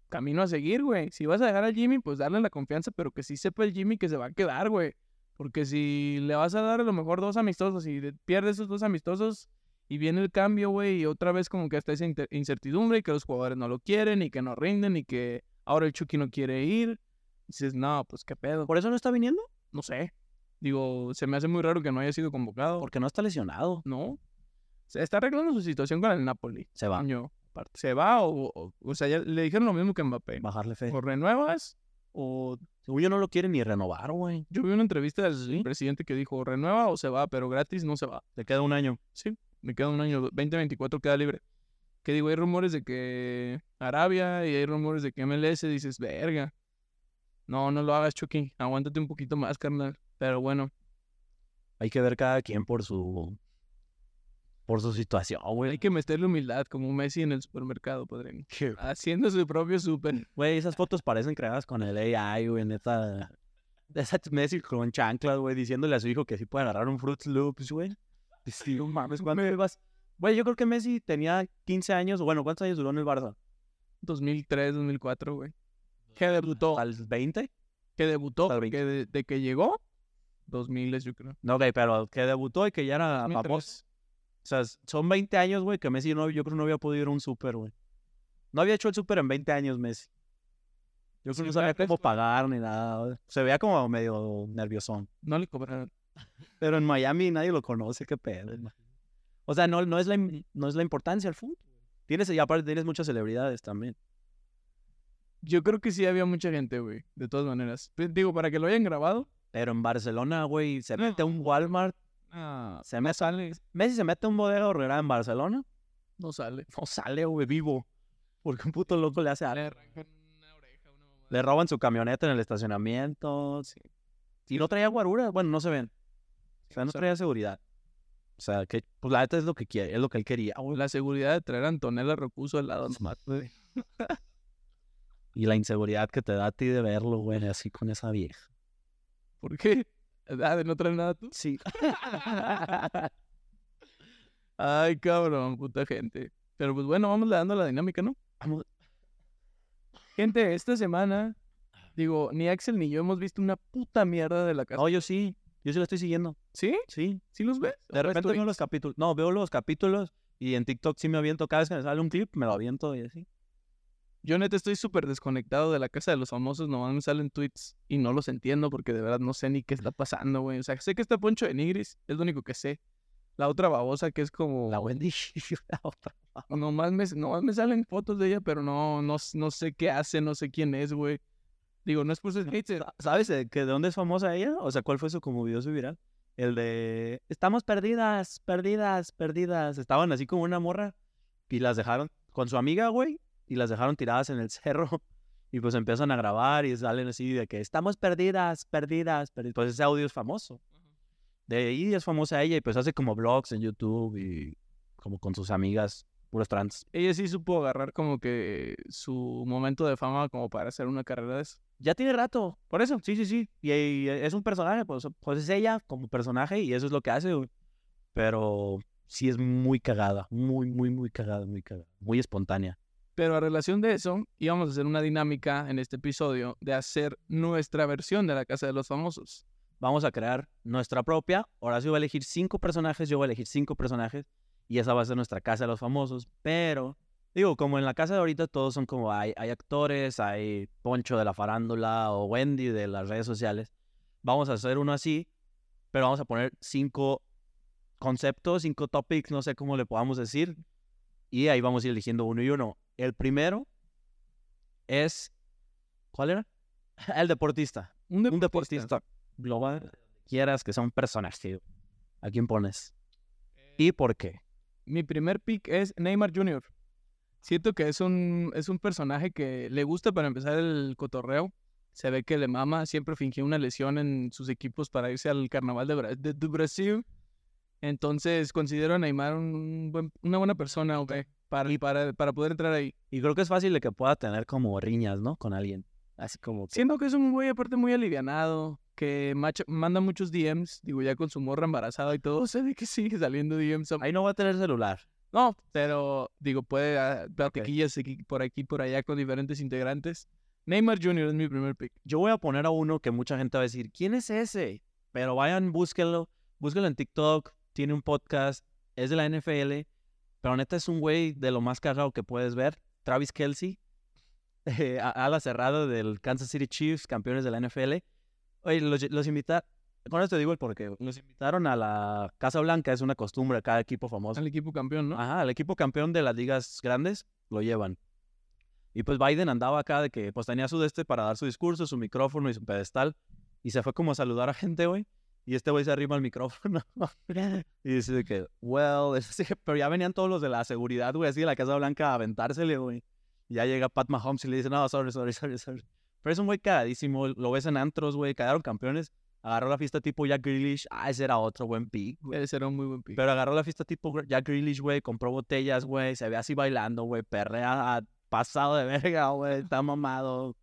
camino a seguir, güey. Si vas a dejar al Jimmy, pues darle la confianza, pero que sí sepa el Jimmy que se va a quedar, güey. Porque si le vas a dar a lo mejor dos amistosos y de- pierdes esos dos amistosos y viene el cambio, güey, y otra vez como que hasta esa incertidumbre y que los jugadores no lo quieren y que no rinden y que ahora el Chucky no quiere ir. Dices, no, pues qué pedo. ¿Por eso no está viniendo? No sé. Digo, se me hace muy raro que no haya sido convocado. Porque no está lesionado. No. Se está arreglando su situación con el Napoli. Se va. Coño, ¿Se va o, o, o sea, ya le dijeron lo mismo que Mbappé? Bajarle fe. ¿O renuevas o Según yo no lo quiere ni renovar, güey. Yo vi una entrevista del presidente que dijo, renueva o se va, pero gratis no se va. Le queda un año. Sí, me queda un año, 2024 queda libre. Que digo, hay rumores de que Arabia y hay rumores de que MLS, dices, verga. No, no lo hagas, Chucky. Aguántate un poquito más, carnal. Pero bueno, Hay que ver cada quien por su... Por su situación, hay güey. que meterle humildad, como Messi en el supermercado, padrino. Haciendo su propio súper. Güey, esas fotos parecen creadas con el AI, güey, neta. Esa Messi con chanclas, güey, diciéndole a su hijo que sí puede agarrar un Fruit Loops, güey. Sí, no mames, ¿cuánto ibas? Güey, yo creo que Messi tenía 15 años, bueno, ¿cuántos años duró en el Barça? 2003, 2004, güey. Que debutó. ¿Al 20? Que debutó. El 20. Que de, de que llegó, 2000, yo creo. No, ok, pero que debutó y que ya era 2003. famoso. O sea, son 20 años, güey, que Messi no, yo creo que no había podido ir a un súper, güey. No había hecho el súper en 20 años, Messi. Yo creo Sí, que no sabía ¿verdad? cómo pagar ni nada. Se veía como medio nerviosón. No le cobraron. Pero en Miami nadie lo conoce, qué pedo. O sea, no, no, es la, no es la importancia al fútbol. Tienes, y aparte tienes muchas celebridades también. Yo creo que sí había mucha gente, güey. De todas maneras. Digo, para que lo hayan grabado. Pero en Barcelona, güey, se mete a un Walmart, Ah, se mete, sale. Messi se mete un bodega horrera en Barcelona. no sale. No sale, güey, vivo. Porque un puto loco le hace Le algo. arrancan una oreja, una mamada. Le roban su camioneta en el estacionamiento. sí. Y no traía guaruras. Bueno, no se ven. O sea, no traía seguridad. O sea, que, pues la neta es lo que quiere, es lo que él quería, güey. La seguridad de traer a Antonella Rocuso al lado nomás, güey. Y la inseguridad que te da a ti de verlo, güey, así con esa vieja. ¿Por qué? Ah, de no traer nada tú. Sí. [LAUGHS] Ay, cabrón, puta gente. Pero pues bueno, vamos dando la dinámica, ¿no? Vamos. Gente, esta semana, digo, ni Axel ni yo hemos visto una puta mierda de la casa. No, yo sí. Yo sí lo estoy siguiendo. ¿Sí? Sí. ¿Sí los ves? De repente veo los capítulos. No, veo los capítulos y en TikTok sí me aviento. Cada vez que me sale un clip, me lo aviento y así. Yo neta estoy súper desconectado de la casa de los famosos, nomás me salen tweets y no los entiendo porque de verdad no sé ni qué está pasando, güey. O sea, sé que está Poncho de Nigris, es lo único que sé. La otra babosa que es como... La Wendy. [LAUGHS] la otra. Nomás me, nomás me salen fotos de ella, pero no, no, no sé qué hace, no sé quién es, güey. Digo, no es por ser hater. ¿Sabes de, que de dónde es famosa ella? O sea, ¿cuál fue su como video su viral? El de estamos perdidas, perdidas, perdidas. Estaban así como una morra y las dejaron con su amiga, güey, y las dejaron tiradas en el [LAUGHS] cerro. Y pues empiezan a grabar y salen así de que estamos perdidas, perdidas, perdidas. Pues ese audio es famoso. De ahí es famosa ella y pues hace como vlogs en YouTube y como con sus amigas, puros trans. Ella sí supo agarrar como que su momento de fama como para hacer una carrera de eso. Ya tiene rato, por eso, sí, sí, sí. Y, y es un personaje, pues, pues es ella como personaje y eso es lo que hace, güey. Pero sí es muy cagada, muy, muy, muy cagada, muy cagada, muy espontánea. Pero a relación de eso, íbamos a hacer una dinámica en este episodio de hacer nuestra versión de la Casa de los Famosos. Vamos a crear nuestra propia. Horacio va a elegir cinco personajes, yo voy a elegir cinco personajes. Y esa va a ser nuestra Casa de los Famosos. Pero, digo, como en la casa de ahorita todos son como hay, hay actores, hay Poncho de la farándula o Wendy de las redes sociales. Vamos a hacer uno así, pero vamos a poner cinco conceptos, cinco topics, no sé cómo le podamos decir. Y ahí vamos a ir eligiendo uno y uno. El primero es. ¿Cuál era? El deportista. Un Un deportista global. Quieras que sea un personaje. ¿A quién pones? ¿Y por qué? Mi primer pick es Neymar Jr. Siento que es un, es un personaje que le gusta para empezar el cotorreo. Se ve que le mama. Siempre fingió una lesión en sus equipos para irse al carnaval de, Bra- de- de Brasil. Entonces considero a Neymar un buen- una buena persona ok, para, para, para poder entrar ahí. Y creo que es fácil de que pueda tener como riñas, ¿no? Con alguien. Así como que. Siento que es un güey aparte muy alivianado, que manda muchos DMs, digo ya con su morra embarazada y todo, [LAUGHS] se ve que sigue saliendo DMs. Ahí no va a tener celular. No, pero digo, puede dar platiquillas aquí- por aquí, por allá con diferentes integrantes. Neymar Jr. es mi primer pick. Yo voy a poner a uno que mucha gente va a decir, ¿quién es ese? Pero vayan, búsquenlo. Búsquenlo en TikTok. Tiene un podcast. Es de la NFL. Pero neta es un güey de lo más cagado que puedes ver. Travis Kelsey. eh, a- ala cerrada del Kansas City Chiefs, campeones de la NFL. Oye, los, los invitaron. Con esto te digo el porqué. Los invitaron a la Casa Blanca. Es una costumbre. Cada equipo famoso. Al equipo campeón, ¿no? Ajá, el equipo campeón de las ligas grandes lo llevan. Y pues Biden andaba acá de que pues tenía su de este para dar su discurso, su micrófono y su pedestal. Y se fue como a saludar a gente, güey. Y este güey se arriba al micrófono. [LAUGHS] [LAUGHS] y dice que, well, es así, [LAUGHS] pero ya venían todos los de la seguridad, güey, así de la Casa Blanca a aventársele, güey. Y ya llega Pat Mahomes y le dice, no, sorry, sorry, sorry, sorry. Pero es un güey cagadísimo, lo ves en antros, güey, quedaron campeones. Agarró la fiesta tipo Jack Grealish. Ah, ese era otro buen pick, güey. Ese era un muy buen pick. Pero agarró la fiesta tipo Jack Grealish, güey, compró botellas, güey, se ve así bailando, güey, perrea a- pasado de verga, güey, está mamado.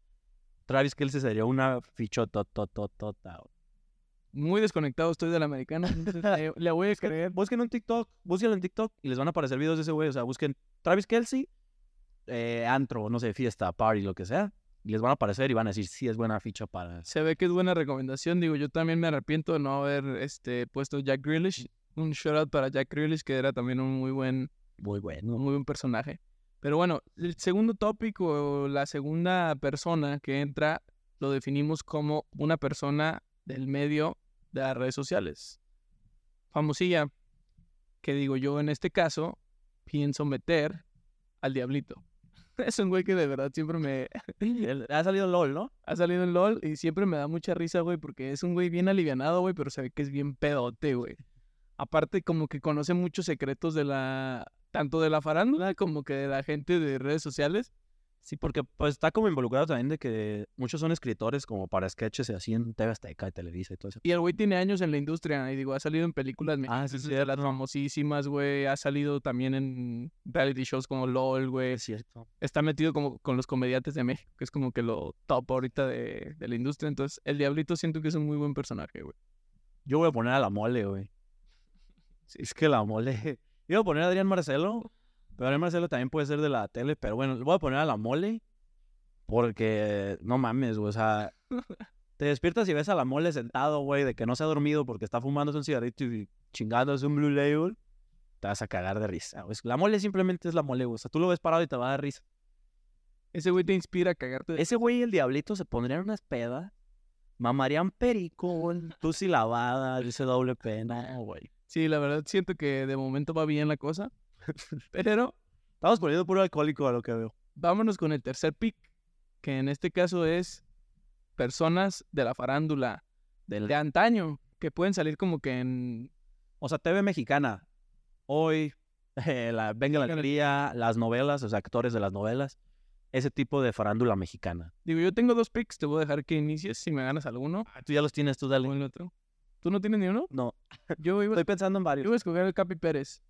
Travis Kelce sería una fichototototota, güey. Muy desconectado estoy de la americana. entonces [LAUGHS] le, le voy a creer. Busquen un TikTok, búsquenlo en TikTok y les van a aparecer videos de ese güey, o sea, busquen Travis Kelsey, eh, antro, no sé, fiesta, party, lo que sea, y les van a aparecer y van a decir, sí, es buena ficha para... Se ve que es buena recomendación. Digo, yo también me arrepiento de no haber este, puesto Jack Grealish. Un shout out para Jack Grealish, que era también un muy buen, Muy bueno. muy buen personaje. Pero bueno, el segundo tópico, o la segunda persona que entra, lo definimos como una persona del medio de las redes sociales. Famosilla, que digo yo en este caso, pienso meter al Diablito. [LAUGHS] Es un güey que de verdad siempre me, [LAUGHS] Ha salido LOL, ¿no? ha salido en LOL y siempre me da mucha risa, güey, porque es un güey bien alivianado, güey, pero se ve que es bien pedote, güey. Aparte, como que conoce muchos secretos de la. tanto de la farándula como que de la gente de redes sociales. Sí, porque pues está como involucrado también de que muchos son escritores como para sketches y así en TV Azteca y Televisa y todo eso. Y el güey tiene años en la industria, y digo, ha salido en películas Ah, sí, mexicanas, de las famosísimas, güey. Ha salido también en reality shows como LOL, güey. Es cierto. Está metido como con los comediantes de México, que es como que lo top ahorita de, de la industria. Entonces, el Diablito siento que es un muy buen personaje, güey. Yo voy a poner a la mole, güey. [LAUGHS] Sí, es que la mole. [LAUGHS] Iba a poner a Adrián Marcelo, pero Marcelo también puede ser de la tele, pero bueno, le voy a poner a la mole porque no mames, güey. O sea, [LAUGHS] te despiertas y ves a la mole sentado, güey, de que no se ha dormido porque está fumándose un cigarrito y chingándose un Blue Label. Te vas a cagar de risa, güey. La mole simplemente es la mole, güey. O sea, tú lo ves parado y te va a dar risa. Ese güey te inspira a cagarte. Ese güey y el diablito se pondrían unas pedas, mamarían perico, güey. Tú sí lavada, dice doble pena, güey. Sí, la verdad siento que de momento va bien la cosa. [LAUGHS] Pero Estamos poniendo puro alcohólico a lo que veo. vámonos con el tercer pick, que en este caso es personas de la farándula Del, de antaño, que pueden salir como que en... o sea, TV mexicana. Hoy, [LAUGHS] eh, la Venga la Alegría, las novelas, o sea, actores de las novelas. Ese tipo de farándula mexicana. Digo, yo tengo dos picks, te voy a dejar que inicies si me ganas alguno Ah, Tú ya los tienes, tú o dale. el otro. ¿Tú no tienes ni uno? No, Yo iba, estoy pensando en yo varios. voy a escoger el Capi Pérez.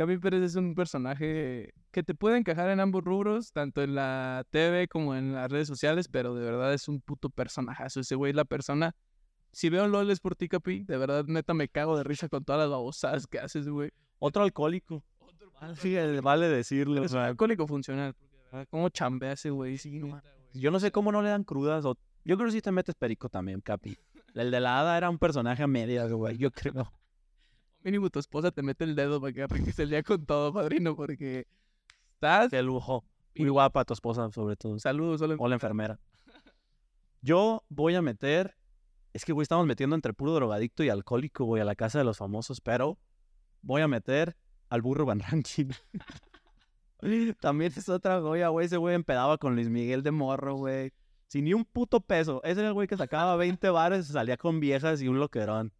Capi Pérez es un personaje que te puede encajar en ambos rubros, tanto en la TV como en las redes sociales, pero de verdad es un puto personajazo. Ese güey es la persona. Si veo LOL es por ti, Capi. De verdad, neta, me cago de risa con todas las babosadas que haces, güey. Otro alcohólico. Ah, Sí, eh, vale decirle. Es sea, alcohólico funcional. ¿Cómo chambea ese güey? Sí, no yo no sé cómo no le dan crudas. O... Yo creo que sí te metes perico también, Capi. El de la hada era un personaje a medias, güey. Yo creo. Mínimo tu esposa te mete el dedo para que arranques el día con todo, padrino, porque estás... De lujo. Muy guapa tu esposa, sobre todo. Saludos, solo O la enfermera. Yo voy a meter. Es que, güey, estamos metiendo entre puro drogadicto y alcohólico, güey, a la casa de los famosos, pero voy a meter al burro Van Rankin. [LAUGHS] También es otra joya, güey. Ese güey empedaba con Luis Miguel de morro, güey. Sin ni un puto peso. Ese era el güey que sacaba 20 bares, salía con viejas y un loquerón.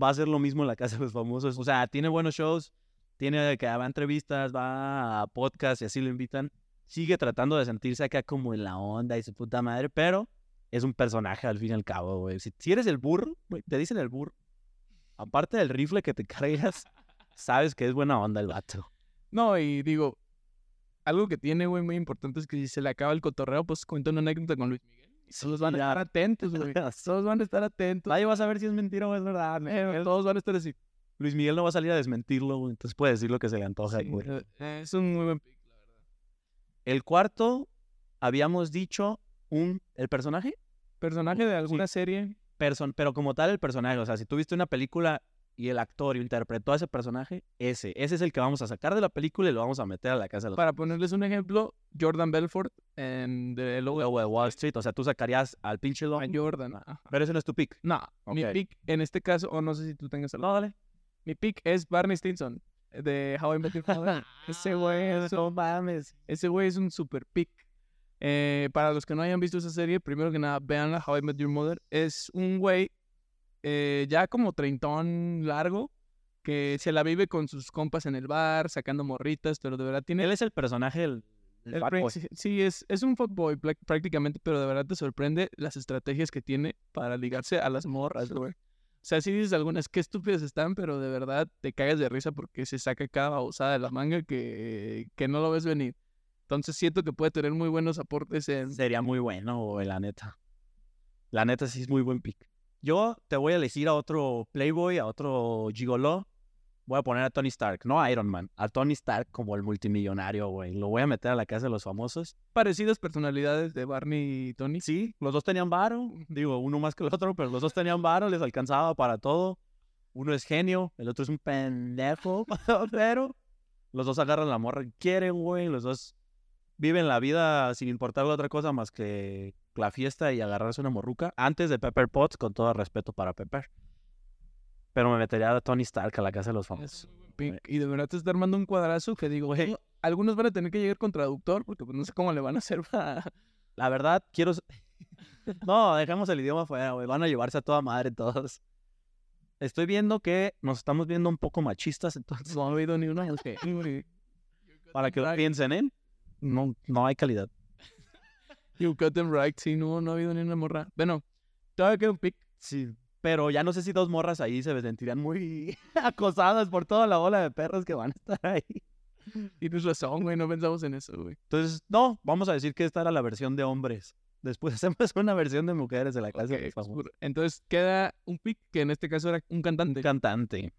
Va a ser lo mismo en la casa de los famosos. O sea, tiene buenos shows, tiene que va a entrevistas, va a podcast y así lo invitan sigue tratando de sentirse acá como en la onda y su puta madre, pero es un personaje al fin y al cabo, güey. Si, eres el burro, te dicen el burro. Aparte del rifle que te [LAUGHS] cargas, sabes que es buena onda el vato. No, y digo, algo que tiene, güey, muy importante es que si se le acaba el cotorreo, pues cuenta una anécdota con Luis Miguel. Todos van a estar atentos, güey. [LAUGHS] Todos van a estar atentos. Nadie va a saber si es mentira o es verdad. Eh, todos van a estar así. Luis Miguel no va a salir a desmentirlo, güey. Entonces puede decir lo que se le antoja, Sí, güey. eh, es un muy buen pick, la verdad. El cuarto, habíamos dicho un... ¿El personaje? Personaje de alguna serie. Person, pero como tal el personaje, o sea, si tú viste una película y el actor interpretó a ese personaje, ese, ese es el que vamos a sacar de la película y lo vamos a meter a la casa de los Para ponerles un ejemplo, Jordan Belfort en The Lobo de Wall Street, o sea, tú sacarías al pinche a lobo, Jordan. ajá. pero ese no es tu pick. No, mi pick en este caso, o no sé si tú tengas algo. No, dale. Mi pick es Barney Stinson de How I Met Your Mother. [LAUGHS] Ese güey es no mames. Ese güey es un super pick. Eh, para los que no hayan visto esa serie, primero que nada, vean How I Met Your Mother. Es un güey eh, ya como treintón largo que se la vive con sus compas en el bar, sacando morritas, pero de verdad tiene... Él es el personaje del, el prin- boy. sí, sí, es, es un fuckboy prácticamente, pero de verdad te sorprende las estrategias que tiene para ligarse a las morras, güey. O sea, sí dices algunas, qué estúpidas están, pero de verdad te cagas de risa porque se saca cada babosada de la manga que, que no lo ves venir. Entonces siento que puede tener muy buenos aportes en... Sería muy bueno, güey, la neta. La neta sí es muy buen pick. Yo te voy a elegir a otro Playboy, a otro Gigolo. Voy a poner a Tony Stark, no a Iron Man, a Tony Stark como el multimillonario, güey. Lo voy a meter a la casa de los famosos. parecidas personalidades de Barney y Tony. Sí, los dos tenían varo. Digo, uno más que el otro, pero los dos tenían varo, les alcanzaba para todo. Uno es genio, el otro es un pendejo, [LAUGHS] pero los dos agarran la morra que quieren, güey. Los dos viven la vida sin importarle otra cosa más que la fiesta y agarrarse una morruca. Antes de Pepper Potts, con todo respeto para Pepper. Pero me metería a Tony Stark a la casa de los famosos. pick. Y de verdad te está armando un cuadrazo que digo, güey, algunos van a tener que llegar con traductor porque pues no sé cómo le van a hacer para... La verdad, quiero... [LAUGHS] no, dejemos el idioma fuera, güey. Van a llevarse a toda madre todos. Estoy viendo que nos estamos viendo un poco machistas, entonces No he oído ni una. para que lo piensen, ¿eh? No, no hay calidad. You got them right. Sí, no, no ha habido ni una morra. Bueno, todavía queda un pick. Sí. Pero ya no sé si dos morras ahí se sentirían muy [LAUGHS] acosadas por toda la ola de perros que van a estar ahí. [LAUGHS] Tienes razón, güey. No pensamos en eso, güey. Entonces, no, vamos a decir que esta era la versión de hombres. Después [LAUGHS] hacemos una versión de mujeres de la clase Ok, de los. Entonces queda un pick que en este caso era un cantante. Cantante.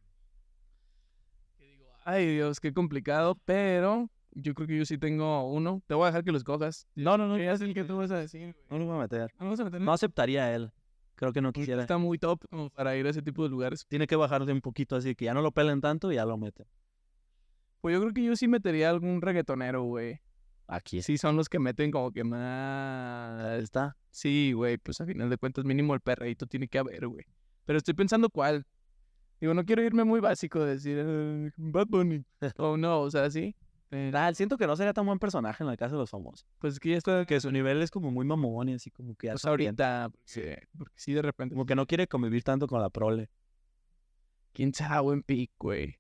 Ay, Dios, qué complicado. Pero yo creo que yo sí tengo uno. Te voy a dejar que lo escojas. No, no, no. Ya sé el que tú vas a decir, güey. No lo voy a meter. No vas a meter No aceptaría a él. Creo que no quisiera. Está muy top como para ir a ese tipo de lugares. Tiene que bajarle un poquito así que ya no lo pelen tanto y ya lo meten. Pues yo creo que yo sí metería algún reggaetonero, güey. Aquí Sí, son los que meten como que más. está. Sí, güey, pues a final de cuentas, mínimo el perreíto tiene que haber, güey. Pero estoy pensando cuál. Digo, no quiero irme muy básico, decir eh, Bad Bunny. [LAUGHS] o no, o sea, sí. Pero, Ah, siento que no sería tan buen personaje en la casa de los famosos. pues es que ya está. Que su nivel es como muy mamón y así como que Pues ahorita, porque, porque sí, de repente. Como que no quiere convivir tanto con la prole. ¿Quién sabe, buen pick, güey?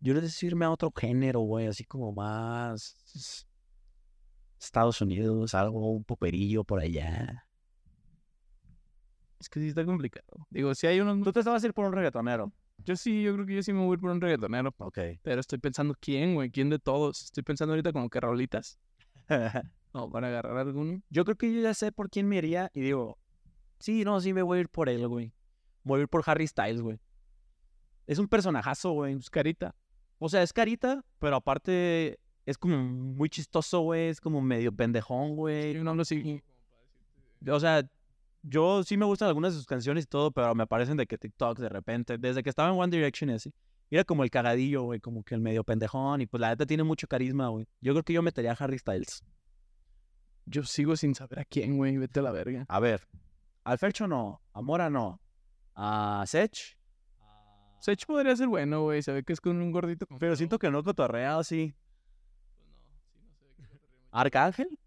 Yo le decía irme a otro género, güey, así como más Estados Unidos, algo, un poperillo por allá. Es que sí está complicado. Digo, si hay unos. Tú te estabas a ir por un reggaetonero. Yo sí, yo creo que yo sí me voy a ir por un reggaetonero. Ok. Pero estoy pensando quién, güey, quién de todos. Estoy pensando ahorita como que rolitas. [LAUGHS] No, para agarrar alguno. yo creo que yo ya sé por quién me iría y digo, sí, no, sí me voy a ir por él, güey. Voy a ir por Harry Styles, güey. Es un personajazo, güey. Pues carita. O sea, es carita, pero aparte es como muy chistoso, güey. Es como medio pendejón, güey. Yo no hablo así. O sea, yo sí me gustan algunas de sus canciones y todo, pero me aparecen de que TikTok de repente, desde que estaba en One Direction y así. Era como el cagadillo, güey, como que el medio pendejón y pues la neta tiene mucho carisma, güey. Yo creo que yo metería a Harry Styles. Yo sigo sin saber a quién, güey. Vete a la verga. A ver, al Fercho no, a Mora no, a Sech. Sech podría ser bueno, güey. Se ve que es con un gordito. Pero siento que no cotorrea así. Pues no, sí, no se ve que cotorrea mucho. ¿Arcángel?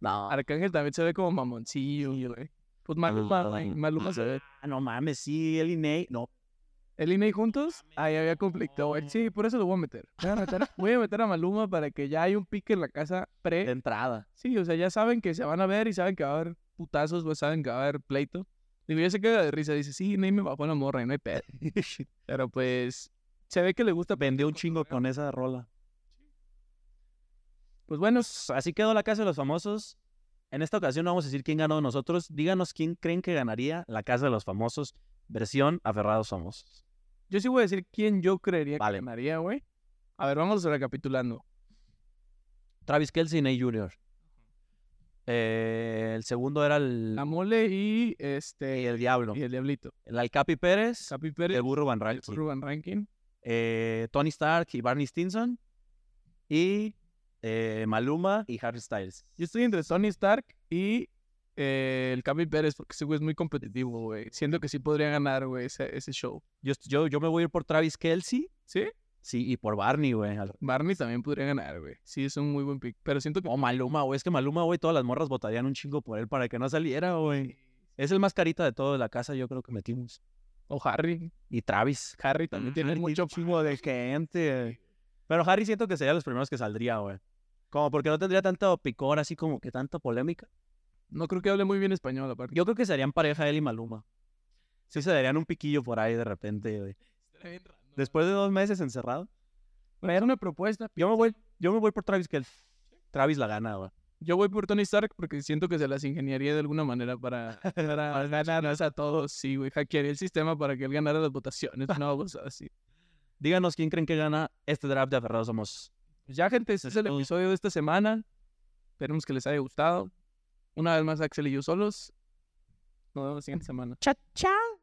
No. Arcángel también se ve como mamoncillo, güey. Pues Maluma, güey. Maluma se ve. Ah, no mames, sí, él y Ney. No, ¿El INEI juntos? Ahí había conflicto, güey. Sí, por eso lo voy a meter. Voy a meter, voy a meter a Maluma para que ya hay un pique en la casa de pre. entrada. Sí, o sea, ya saben que se van a ver y saben que va a haber putazos, güey. Saben que va a haber pleito. Digo, ya se queda de risa. Dice, sí, Ney me bajó la morra y no hay pedo. [LAUGHS] Pero pues, se ve que le gusta. Vendió un chingo con esa rola. Pues bueno, Pues, así quedó la Casa de los Famosos. En esta ocasión no vamos a decir quién ganó de nosotros. Díganos quién creen que ganaría la Casa de los Famosos, versión Aferrados Famosos. yo sí voy a decir quién yo creería Vale. que ganaría, güey. A ver, vamos recapitulando. Travis Kelsey y Ney Jr. Eh, el segundo era el, La mole y este. y el Diablo. Y el Diablito. El Alcapi Pérez, Capi Pérez. el Burro Van el. Urban Ranking. eh, Tony Stark y Barney Stinson. Y eh, Maluma y Harry Styles. Yo estoy entre Tony Stark y eh, el Capi Pérez, porque ese güey es muy competitivo, güey. Siento que sí podría ganar, güey, ese, ese show. Yo, yo, yo me voy a ir por Travis Kelsey. ¿Sí? Sí, y por Barney, güey. Barney también podría ganar, güey. Sí, es un muy buen pick. Pero siento que. O Maluma, güey. Es que Maluma, güey, todas las morras votarían un chingo por él para que no saliera, güey. Es el más carita de todo de la casa, yo creo que metimos. O Harry. Y Travis. Harry también tiene Harry mucho. chingo de gente. Pero Harry siento que sería los primeros que saldría, güey. Como porque no tendría tanto picor, así como que tanta polémica. No creo que hable muy bien español, aparte. Yo creo que serían pareja él y Maluma. Sí se darían un piquillo por ahí de repente, güey. Después de dos meses encerrado. Me era una propuesta. Yo me voy, yo me voy por Travis Kelsey. Travis la gana, güey. Yo voy por Tony Stark porque siento que se las ingeniaría de alguna manera para, [LAUGHS] para ganar a todos. Sí, güey. Hackearía el sistema para que él ganara las votaciones. No, pues así. Díganos quién creen que gana este draft de Aferrados Somos. Pues ya, gente, este es el episodio de esta semana. Esperemos que les haya gustado. Una vez más, Axel y yo solos. Nos vemos la siguiente semana. Chao, chao.